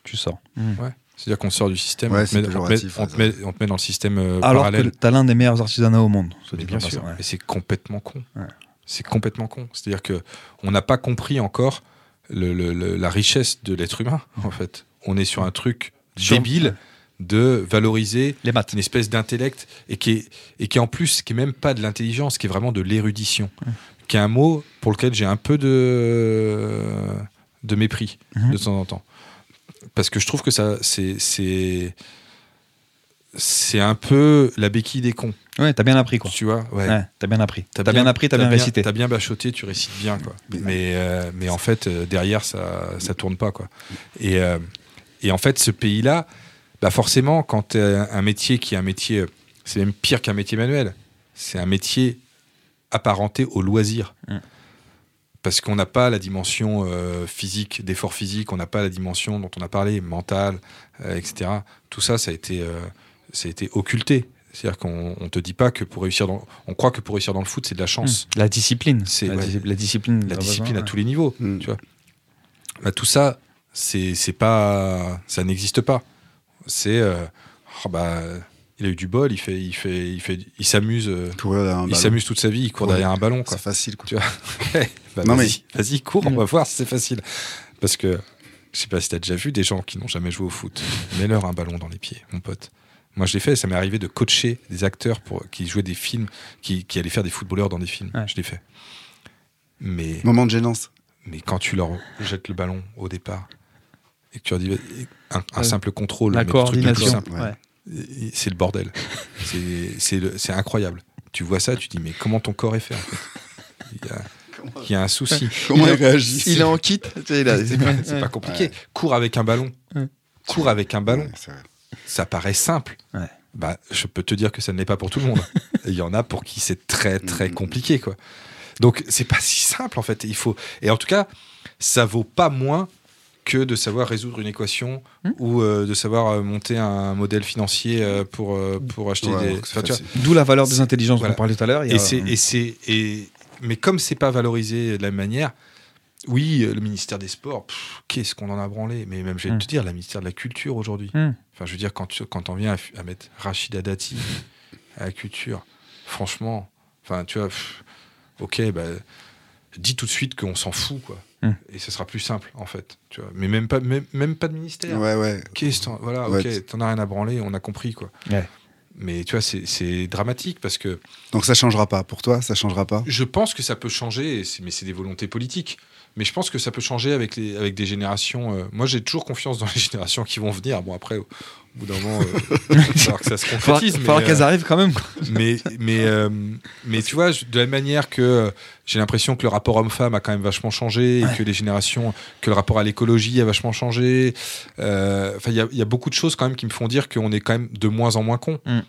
Tu sors. Ouais. C'est-à-dire qu'on sort du système, Ouais, on, te met, on, te met, péjoratif, on te ça. met- on te met dans le système euh, Alors parallèle. que tu as l'un des meilleurs artisanats au monde. Mais bien en sûr, ouais. mais c'est complètement con. Ouais. C'est complètement con. C'est-à-dire que on n'a pas compris encore le- le- le- la richesse de l'être humain. En fait, on est sur un truc débile de valoriser Les maths. une espèce d'intellect et qui est et qui en plus qui est même pas de l'intelligence, qui est vraiment de l'érudition, qui est un mot pour lequel j'ai un peu de de mépris Mhm. de temps en temps, parce que je trouve que ça c'est c'est un peu la béquille des cons, Ouais, t'as bien appris quoi. tu vois. Ouais. Ouais, t'as bien appris. T'as bien, appris, t'as bien, récité. T'as bien bachoté, tu récites bien, quoi. Mais- Mais, euh, mais en fait, euh, derrière, ça, ça tourne pas, quoi. Et, euh, et en fait, ce pays-là, bah forcément, quand t'as un métier qui est un métier, c'est même pire qu'un métier manuel. C'est un métier apparenté au loisir. Mm. Parce qu'on n'a pas la dimension euh, physique, d'effort physique, on n'a pas la dimension dont on a parlé, mentale, euh, etc. Tout ça, ça a été, euh, ça a été occulté. C'est-à-dire qu'on on te dit pas que pour réussir dans, on croit que pour réussir dans le foot, c'est de la chance. La discipline. C'est la, ouais, dis- la discipline. la discipline besoin, à tous les niveaux, Mm. tu vois. Bah, tout ça, c'est c'est pas, ça n'existe pas. C'est, euh, oh, bah, il a eu du bol, il fait, il fait, il fait, il s'amuse, euh, il ballon. s'amuse toute sa vie, il court Ouais. derrière un ballon. C'est facile, quoi. Tu vois. [LAUGHS] Bah, Non, vas-y, vas-y, cours, on va voir si c'est facile. Parce que je sais pas si t'as déjà vu des gens qui n'ont jamais joué au foot. Mets-leur un ballon dans les pieds, mon pote. Moi, je l'ai fait. Ça m'est arrivé de coacher des acteurs pour qui jouaient des films, qui, qui allaient faire des footballeurs dans des films. Ouais. Je l'ai fait. Mais Moment de gênance. mais quand tu leur jettes le ballon au départ et que tu leur dis un, un Ouais. simple contrôle, La mais le truc le plus coordination. c'est le bordel. C'est- c'est le- c'est incroyable. Tu vois ça, tu dis mais comment ton corps est fait en fait? Il y a, il y a un souci. Comment Il il, réagit Il est en kit. C'est pas, compliqué. Ouais. Cours avec un ballon. Ouais. Cours avec un ballon. Vrai. Ça paraît simple. Ouais. Bah, je peux te dire que ça ne l'est pas pour tout le monde. [LAUGHS] Il y en a pour qui c'est très très Mhm. compliqué quoi. Donc c'est pas si simple en fait. Il faut et en tout cas ça vaut pas moins que de savoir résoudre une équation Mhm. ou euh, de savoir euh, monter un modèle financier euh, pour euh, pour acheter Ouais, des. enfin. D'où la valeur des intelligences Voilà. dont on parlait tout à l'heure. et c'est et c'est et mais comme c'est pas valorisé de la même manière, oui, euh, le ministère des Sports, qu'est-ce qu'on en a branlé? Mais même, je vais te dire, la ministère de la Culture aujourd'hui. Mm. Enfin, je veux dire, quand, tu, quand on vient à, à mettre Rachida Dati à la culture, franchement, enfin, tu vois, pff, ok, bah, dis tout de suite qu'on s'en fout, quoi. Mm. Et ce sera plus simple, en fait. Tu vois. Mais même pas, même, même pas de ministère. Ouais, ouais. Qu'est-ce voilà, Ouais, ok, tu- t'en as rien à branler, on a compris, quoi. Ouais. Mais tu vois, c'est- c'est dramatique parce que Donc ça changera pas. Pour toi, ça changera pas? je pense que ça peut changer, mais c'est des volontés politiques. Mais je pense que ça peut changer avec, les, avec des générations. euh, moi, j'ai toujours confiance dans [LAUGHS] les générations qui vont venir. Bon, après, au, au bout d'un moment, euh, [LAUGHS] il va falloir que ça se concrétise. faudra mais, qu'elles euh, arrivent quand même. mais, mais, euh, mais tu vois, de la même manière que j'ai l'impression que le rapport homme-femme a quand même vachement changé, et que les générations, que le rapport à l'écologie a vachement changé. Enfin, il y a, il y a beaucoup de choses quand même qui me font dire qu'on est quand même de moins en moins con. Mm.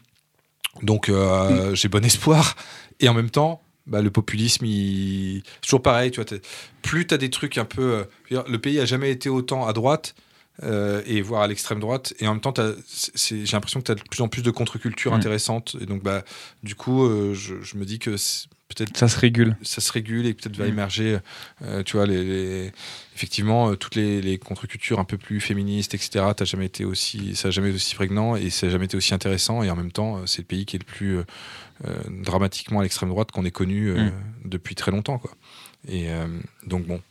Donc, euh, j'ai bon espoir. Et en même temps, bah, le populisme, il... c'est toujours pareil. Tu vois, plus tu as des trucs un peu. euh, le pays a jamais été autant à droite. Euh, et voire à l'extrême droite et en même temps j'ai l'impression que tu as de plus en plus de contre-culture Mm. intéressantes et donc bah du coup euh, je, je me dis que peut-être Ça se régule. ça se régule et peut-être va Mm. émerger euh, tu vois les, les- effectivement toutes les, les contre-cultures un peu plus féministes etc t'as jamais été aussi ça n'a jamais été aussi prégnant et ça n'a jamais été aussi intéressant et en même temps c'est le pays qui est le plus dramatiquement à l'extrême droite qu'on ait connu Mm. depuis très longtemps quoi et donc bon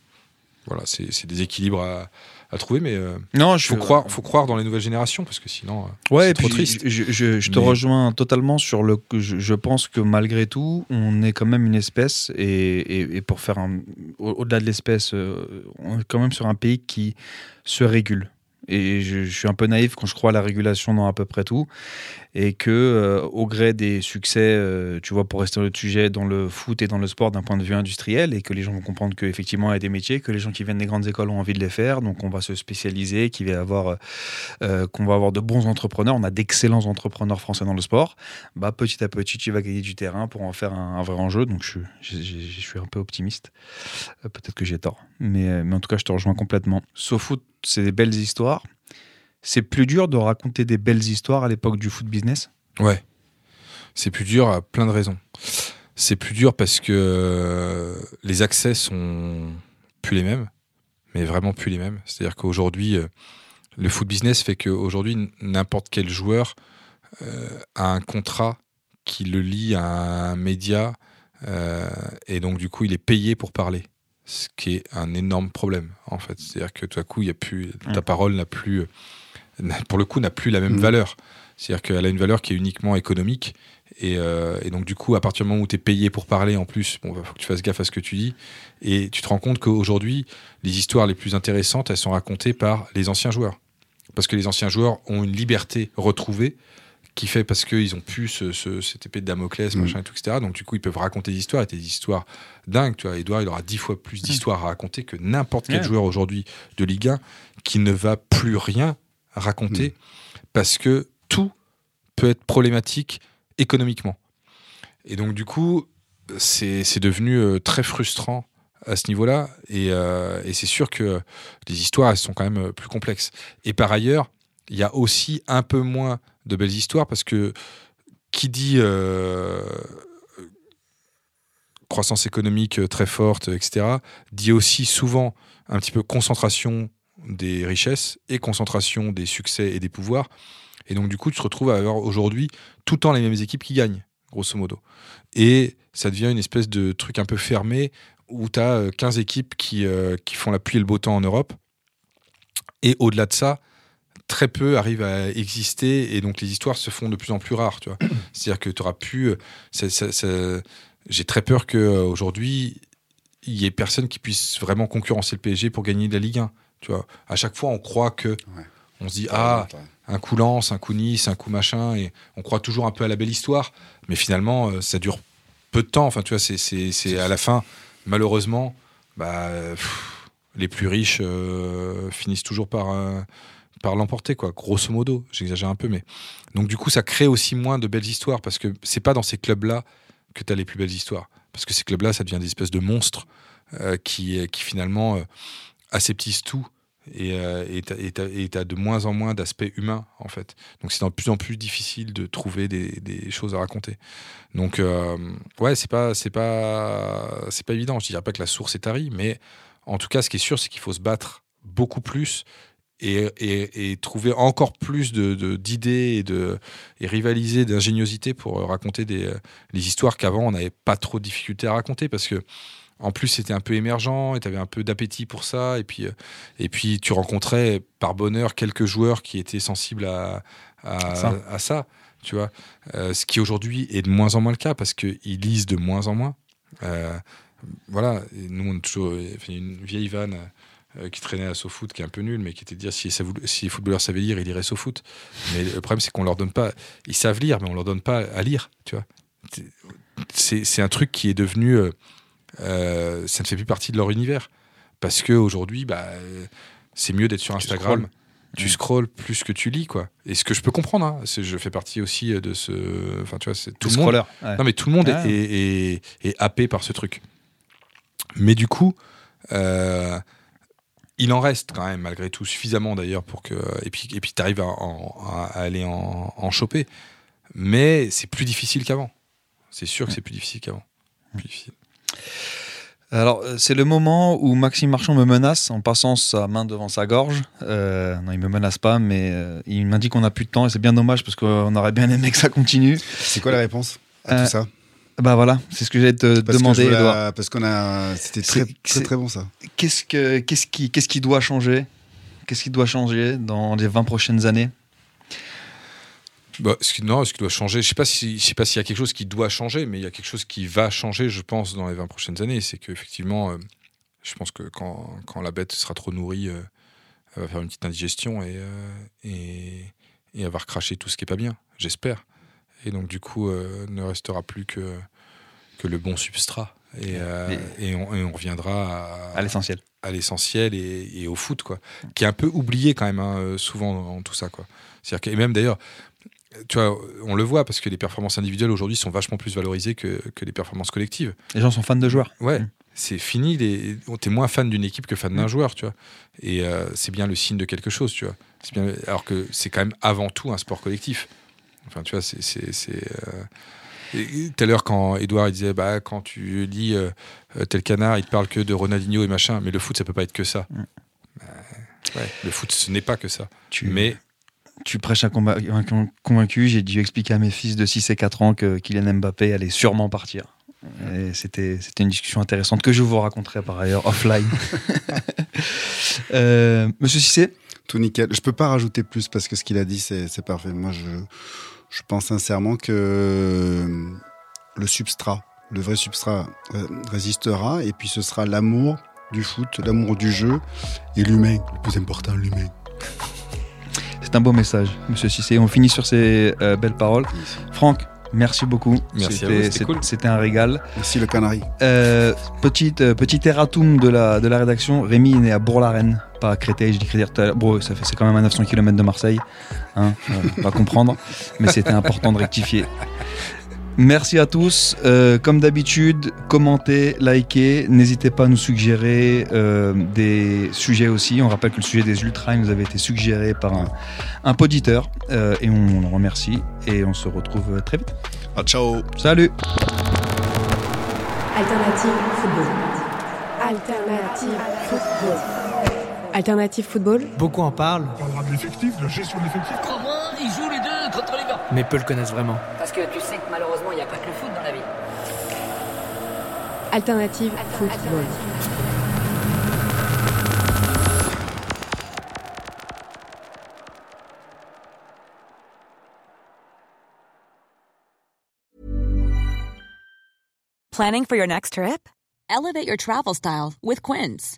voilà c'est des équilibres à, à trouver mais euh, Non, je faut croire faut croire dans les nouvelles générations parce que sinon euh, Ouais, c'est trop puis triste Je, je- je te Mais- rejoins totalement sur le. Je, je pense que malgré tout, on est quand même une espèce, et, et- et pour faire un. au- Au-delà de l'espèce, euh, on est quand même sur un pays qui se régule. Et je, suis un peu naïf quand je crois à la régulation dans à peu près tout. Et que, euh, au gré des succès, euh, tu vois, pour rester dans le sujet, dans le foot et dans le sport d'un point de vue industriel, et que les gens vont comprendre qu'effectivement, il y a des métiers, que les gens qui viennent des grandes écoles ont envie de les faire. Donc, on va se spécialiser, euh, qu'on va avoir de bons entrepreneurs, on a d'excellents entrepreneurs français dans le sport, bah, petit à petit, tu vas gagner du terrain pour en faire un, vrai enjeu. Donc, je, suis un peu optimiste. Peut-être que j'ai tort. Mais, mais en tout cas, je te rejoins complètement. SoFoot, c'est des belles histoires. C'est plus dur de raconter des belles histoires à l'époque du foot business? Ouais. C'est plus dur à plein de raisons. C'est plus dur parce que euh, les accès sont plus les mêmes, mais vraiment plus les mêmes. C'est-à-dire qu'aujourd'hui, euh, le foot business fait qu'aujourd'hui, n'importe quel joueur euh, a un contrat qui le lie à un média et donc du coup, il est payé pour parler. Ce qui est un énorme problème, en fait. C'est-à-dire que tout à coup, il y a plus, ta Mm. parole n'a plus, euh, pour le coup, n'a plus la même Mm. valeur. C'est-à-dire qu'elle a une valeur qui est uniquement économique. Et, euh, et donc, du coup, à partir du moment où tu es payé pour parler, en plus, il faut que tu fasses gaffe à ce que tu dis. Et tu te rends compte qu'aujourd'hui, les histoires les plus intéressantes, elles sont racontées par les anciens joueurs. Parce que les anciens joueurs ont une liberté retrouvée qui fait parce qu'ils ont pu ce, ce- cette épée de Damoclès, Mm. machin et tout, etc. Donc, du coup, ils peuvent raconter des histoires et des histoires dingues. Tu vois, Edouard, il aura dix fois plus d'histoires à raconter que n'importe quel joueur aujourd'hui de Ligue 1 qui ne va plus rien raconter parce que tout peut être problématique économiquement. Et donc, du coup, c'est c'est devenu euh, très frustrant à ce niveau-là. Et, euh, et c'est sûr que les histoires, elles sont quand même euh, plus complexes. Et par ailleurs, il y a aussi un peu moins de belles histoires parce que qui dit euh, croissance économique très forte, etc., dit aussi souvent un petit peu concentration des richesses et concentration des succès et des pouvoirs. Et donc, du coup, tu te retrouves à avoir aujourd'hui tout le temps les mêmes équipes qui gagnent, grosso modo. Et ça devient une espèce de truc un peu fermé où tu as 15 équipes qui, euh, qui font la pluie et le beau temps en Europe. Et au-delà de ça, très peu arrivent à exister et donc les histoires se font de plus en plus rares. Tu vois. [CLEARS THROAT] C'est-à-dire que tu auras pu. euh, ça- ça- ça- J'ai très peur qu'aujourd'hui, il y ait personne qui puisse vraiment concurrencer le PSG pour gagner la Ligue 1. Tu vois. À chaque fois, on croit que. On se dit, ah, un coup Lens, un coup Nice, un coup machin, et on croit toujours un peu à la belle histoire, mais finalement, euh, ça dure peu de temps. Enfin, tu vois, c'est- à la fin, malheureusement, bah, euh, pff, les plus riches euh, finissent toujours par, euh, par l'emporter, quoi. Grosso modo, j'exagère un peu, mais donc du coup, ça crée aussi moins de belles histoires parce que c'est pas dans ces clubs-là que tu as les plus belles histoires, parce que ces clubs-là, ça devient des espèces de monstres euh, qui, qui finalement euh, aseptissent tout et euh, et t'as de moins en moins d'aspects humains en fait. Donc c'est de plus en plus difficile de trouver des, des choses à raconter. Donc euh, ouais, c'est pas c'est pas c'est pas évident. Je dirais pas que la source est tarie, mais en tout cas, ce qui est sûr, c'est qu'il faut se battre beaucoup plus et, et- et trouver encore plus de de- d'idées et de et rivaliser d'ingéniosité pour euh, raconter des euh, les histoires qu'avant on n'avait pas trop de difficultés à raconter parce que en plus, c'était un peu émergent et tu avais un peu d'appétit pour ça. Et puis, euh, et puis, tu rencontrais par bonheur quelques joueurs qui étaient sensibles à, à, Ça. à ça, tu vois. Euh, ce qui aujourd'hui est de moins en moins le cas parce qu'ils lisent de moins en moins. Euh, voilà, Et nous, on a toujours une vieille vanne euh, qui traînait à SoFoot qui est un peu nulle, mais qui était de dire si, ça voulait- si les footballeurs savaient lire, ils iraient SoFoot. Mais le problème, c'est qu'on leur donne pas. Ils savent lire, mais on leur donne pas à lire, tu vois. C'est un truc qui est devenu. euh, euh, ça ne fait plus partie de leur univers. Parce qu'aujourd'hui, bah, c'est mieux d'être sur Instagram. Tu Mm. scrolles plus que tu lis, quoi. Et ce que je peux comprendre, hein, c'est je fais partie aussi de ce. Enfin, tu vois, c'est tout Le monde. scroller, ouais. Non, mais tout le monde est- Ouais. est, est- est happé par ce truc. Mais du coup, euh, il en reste quand même, malgré tout, suffisamment d'ailleurs pour que. Et puis, et puis tu arrives à, aller en, en choper. Mais c'est plus difficile qu'avant. C'est sûr que c'est plus difficile qu'avant. Plus difficile. Alors, euh, c'est le moment où Maxime Marchand me menace en passant sa main devant sa gorge. Euh, non, il me menace pas, mais euh, il m'a dit qu'on n'a plus de temps et c'est bien dommage parce qu'on aurait bien aimé que ça continue. C'est quoi la réponse à Euh, tout ça? Bah voilà, c'est ce que j'allais te Parce demander. Parce qu'on a. C'était très, C'est- très, très bon ça. Qu'est-ce, que, qu'est-ce, qui, qu'est-ce qui doit changer? Qu'est-ce qui doit changer dans les 20 prochaines années? Bah, ce qui, non, ce qui doit changer, je sais pas si, je sais pas s'il y a quelque chose qui doit changer, mais il y a quelque chose qui va changer, je pense, dans les 20 prochaines années. C'est qu'effectivement, euh, je pense que quand, quand la bête sera trop nourrie, euh, elle va faire une petite indigestion et, euh, et, et elle va recracher tout ce qui est pas bien, j'espère. Et donc, du coup, euh, ne restera plus que, que le bon substrat. Et, euh, et on, et on reviendra à, À l'essentiel. à l'essentiel et, et au foot, quoi. Qui est un peu oublié quand même, hein, euh, souvent dans tout ça, quoi. C'est-à-dire que, et même d'ailleurs, tu vois, on le voit parce que les performances individuelles aujourd'hui sont vachement plus valorisées que, que les performances collectives. Les gens sont fans de joueurs. Ouais, c'est fini. Les... T'es moins fan d'une équipe que fan d'un joueur, tu vois. Et euh, c'est bien le signe de quelque chose, tu vois. C'est bien... Alors que c'est quand même avant tout un sport collectif. Enfin, tu vois, c'est. c'est, c'est, euh, Tout à l'heure, quand Edouard il disait, bah, quand tu lis euh, tel canard, il te parle que de Ronaldinho et machin, mais le foot, ça peut pas être que ça. Bah, ouais, le foot, ce n'est pas que ça. Mais Tu prêches un combat- un con- convaincu. J'ai dû expliquer à mes fils de 6 et 4 ans que Kylian Mbappé allait sûrement partir. Et c'était, c'était une discussion intéressante que je vous raconterai par ailleurs offline. [LAUGHS] Euh, Monsieur Cissé? Tout nickel. Je peux pas rajouter plus parce que ce qu'il a dit, c'est c'est parfait. Moi, je, je pense sincèrement que euh, le substrat, le vrai substrat, euh, résistera et puis ce sera l'amour du foot, l'amour du jeu et l'humain. Le plus important, l'humain. C'est un beau message, Monsieur Cissé. On finit sur ces euh, belles paroles. Franck, merci beaucoup. Merci à C'était- vous, c'était c'est- cool. C'était un régal. Merci le canari. Euh, petite, euh, petit erratum de la, de la rédaction. Rémi est né à Bourg-la-Reine, pas à Créteil. Je dis Créteil tout à l'heure. Bon, ça fait, c'est quand même à 900 km de Marseille. Hein, euh, on va comprendre. [LAUGHS] Mais c'était important de rectifier. Merci à tous. Euh, comme d'habitude, commentez, likez. N'hésitez pas à nous suggérer euh, des sujets aussi. On rappelle que le sujet des ultras nous avait été suggéré par un, un poditeur. Euh, et on le remercie. Et on se retrouve très vite. Ah, ciao. Salut. Alternative football. Alternative football. Alternative football. Beaucoup en parlent, On parlera de l'effectif, de la gestion de l'effectif. Ils jouent les deux contre Liverpool. mais peu le connaissent vraiment. Parce que tu sais que malheureusement, il n'y a pas que le foot dans la vie. Alternative football. Planning for your next trip? Elevate your travel style with Quince.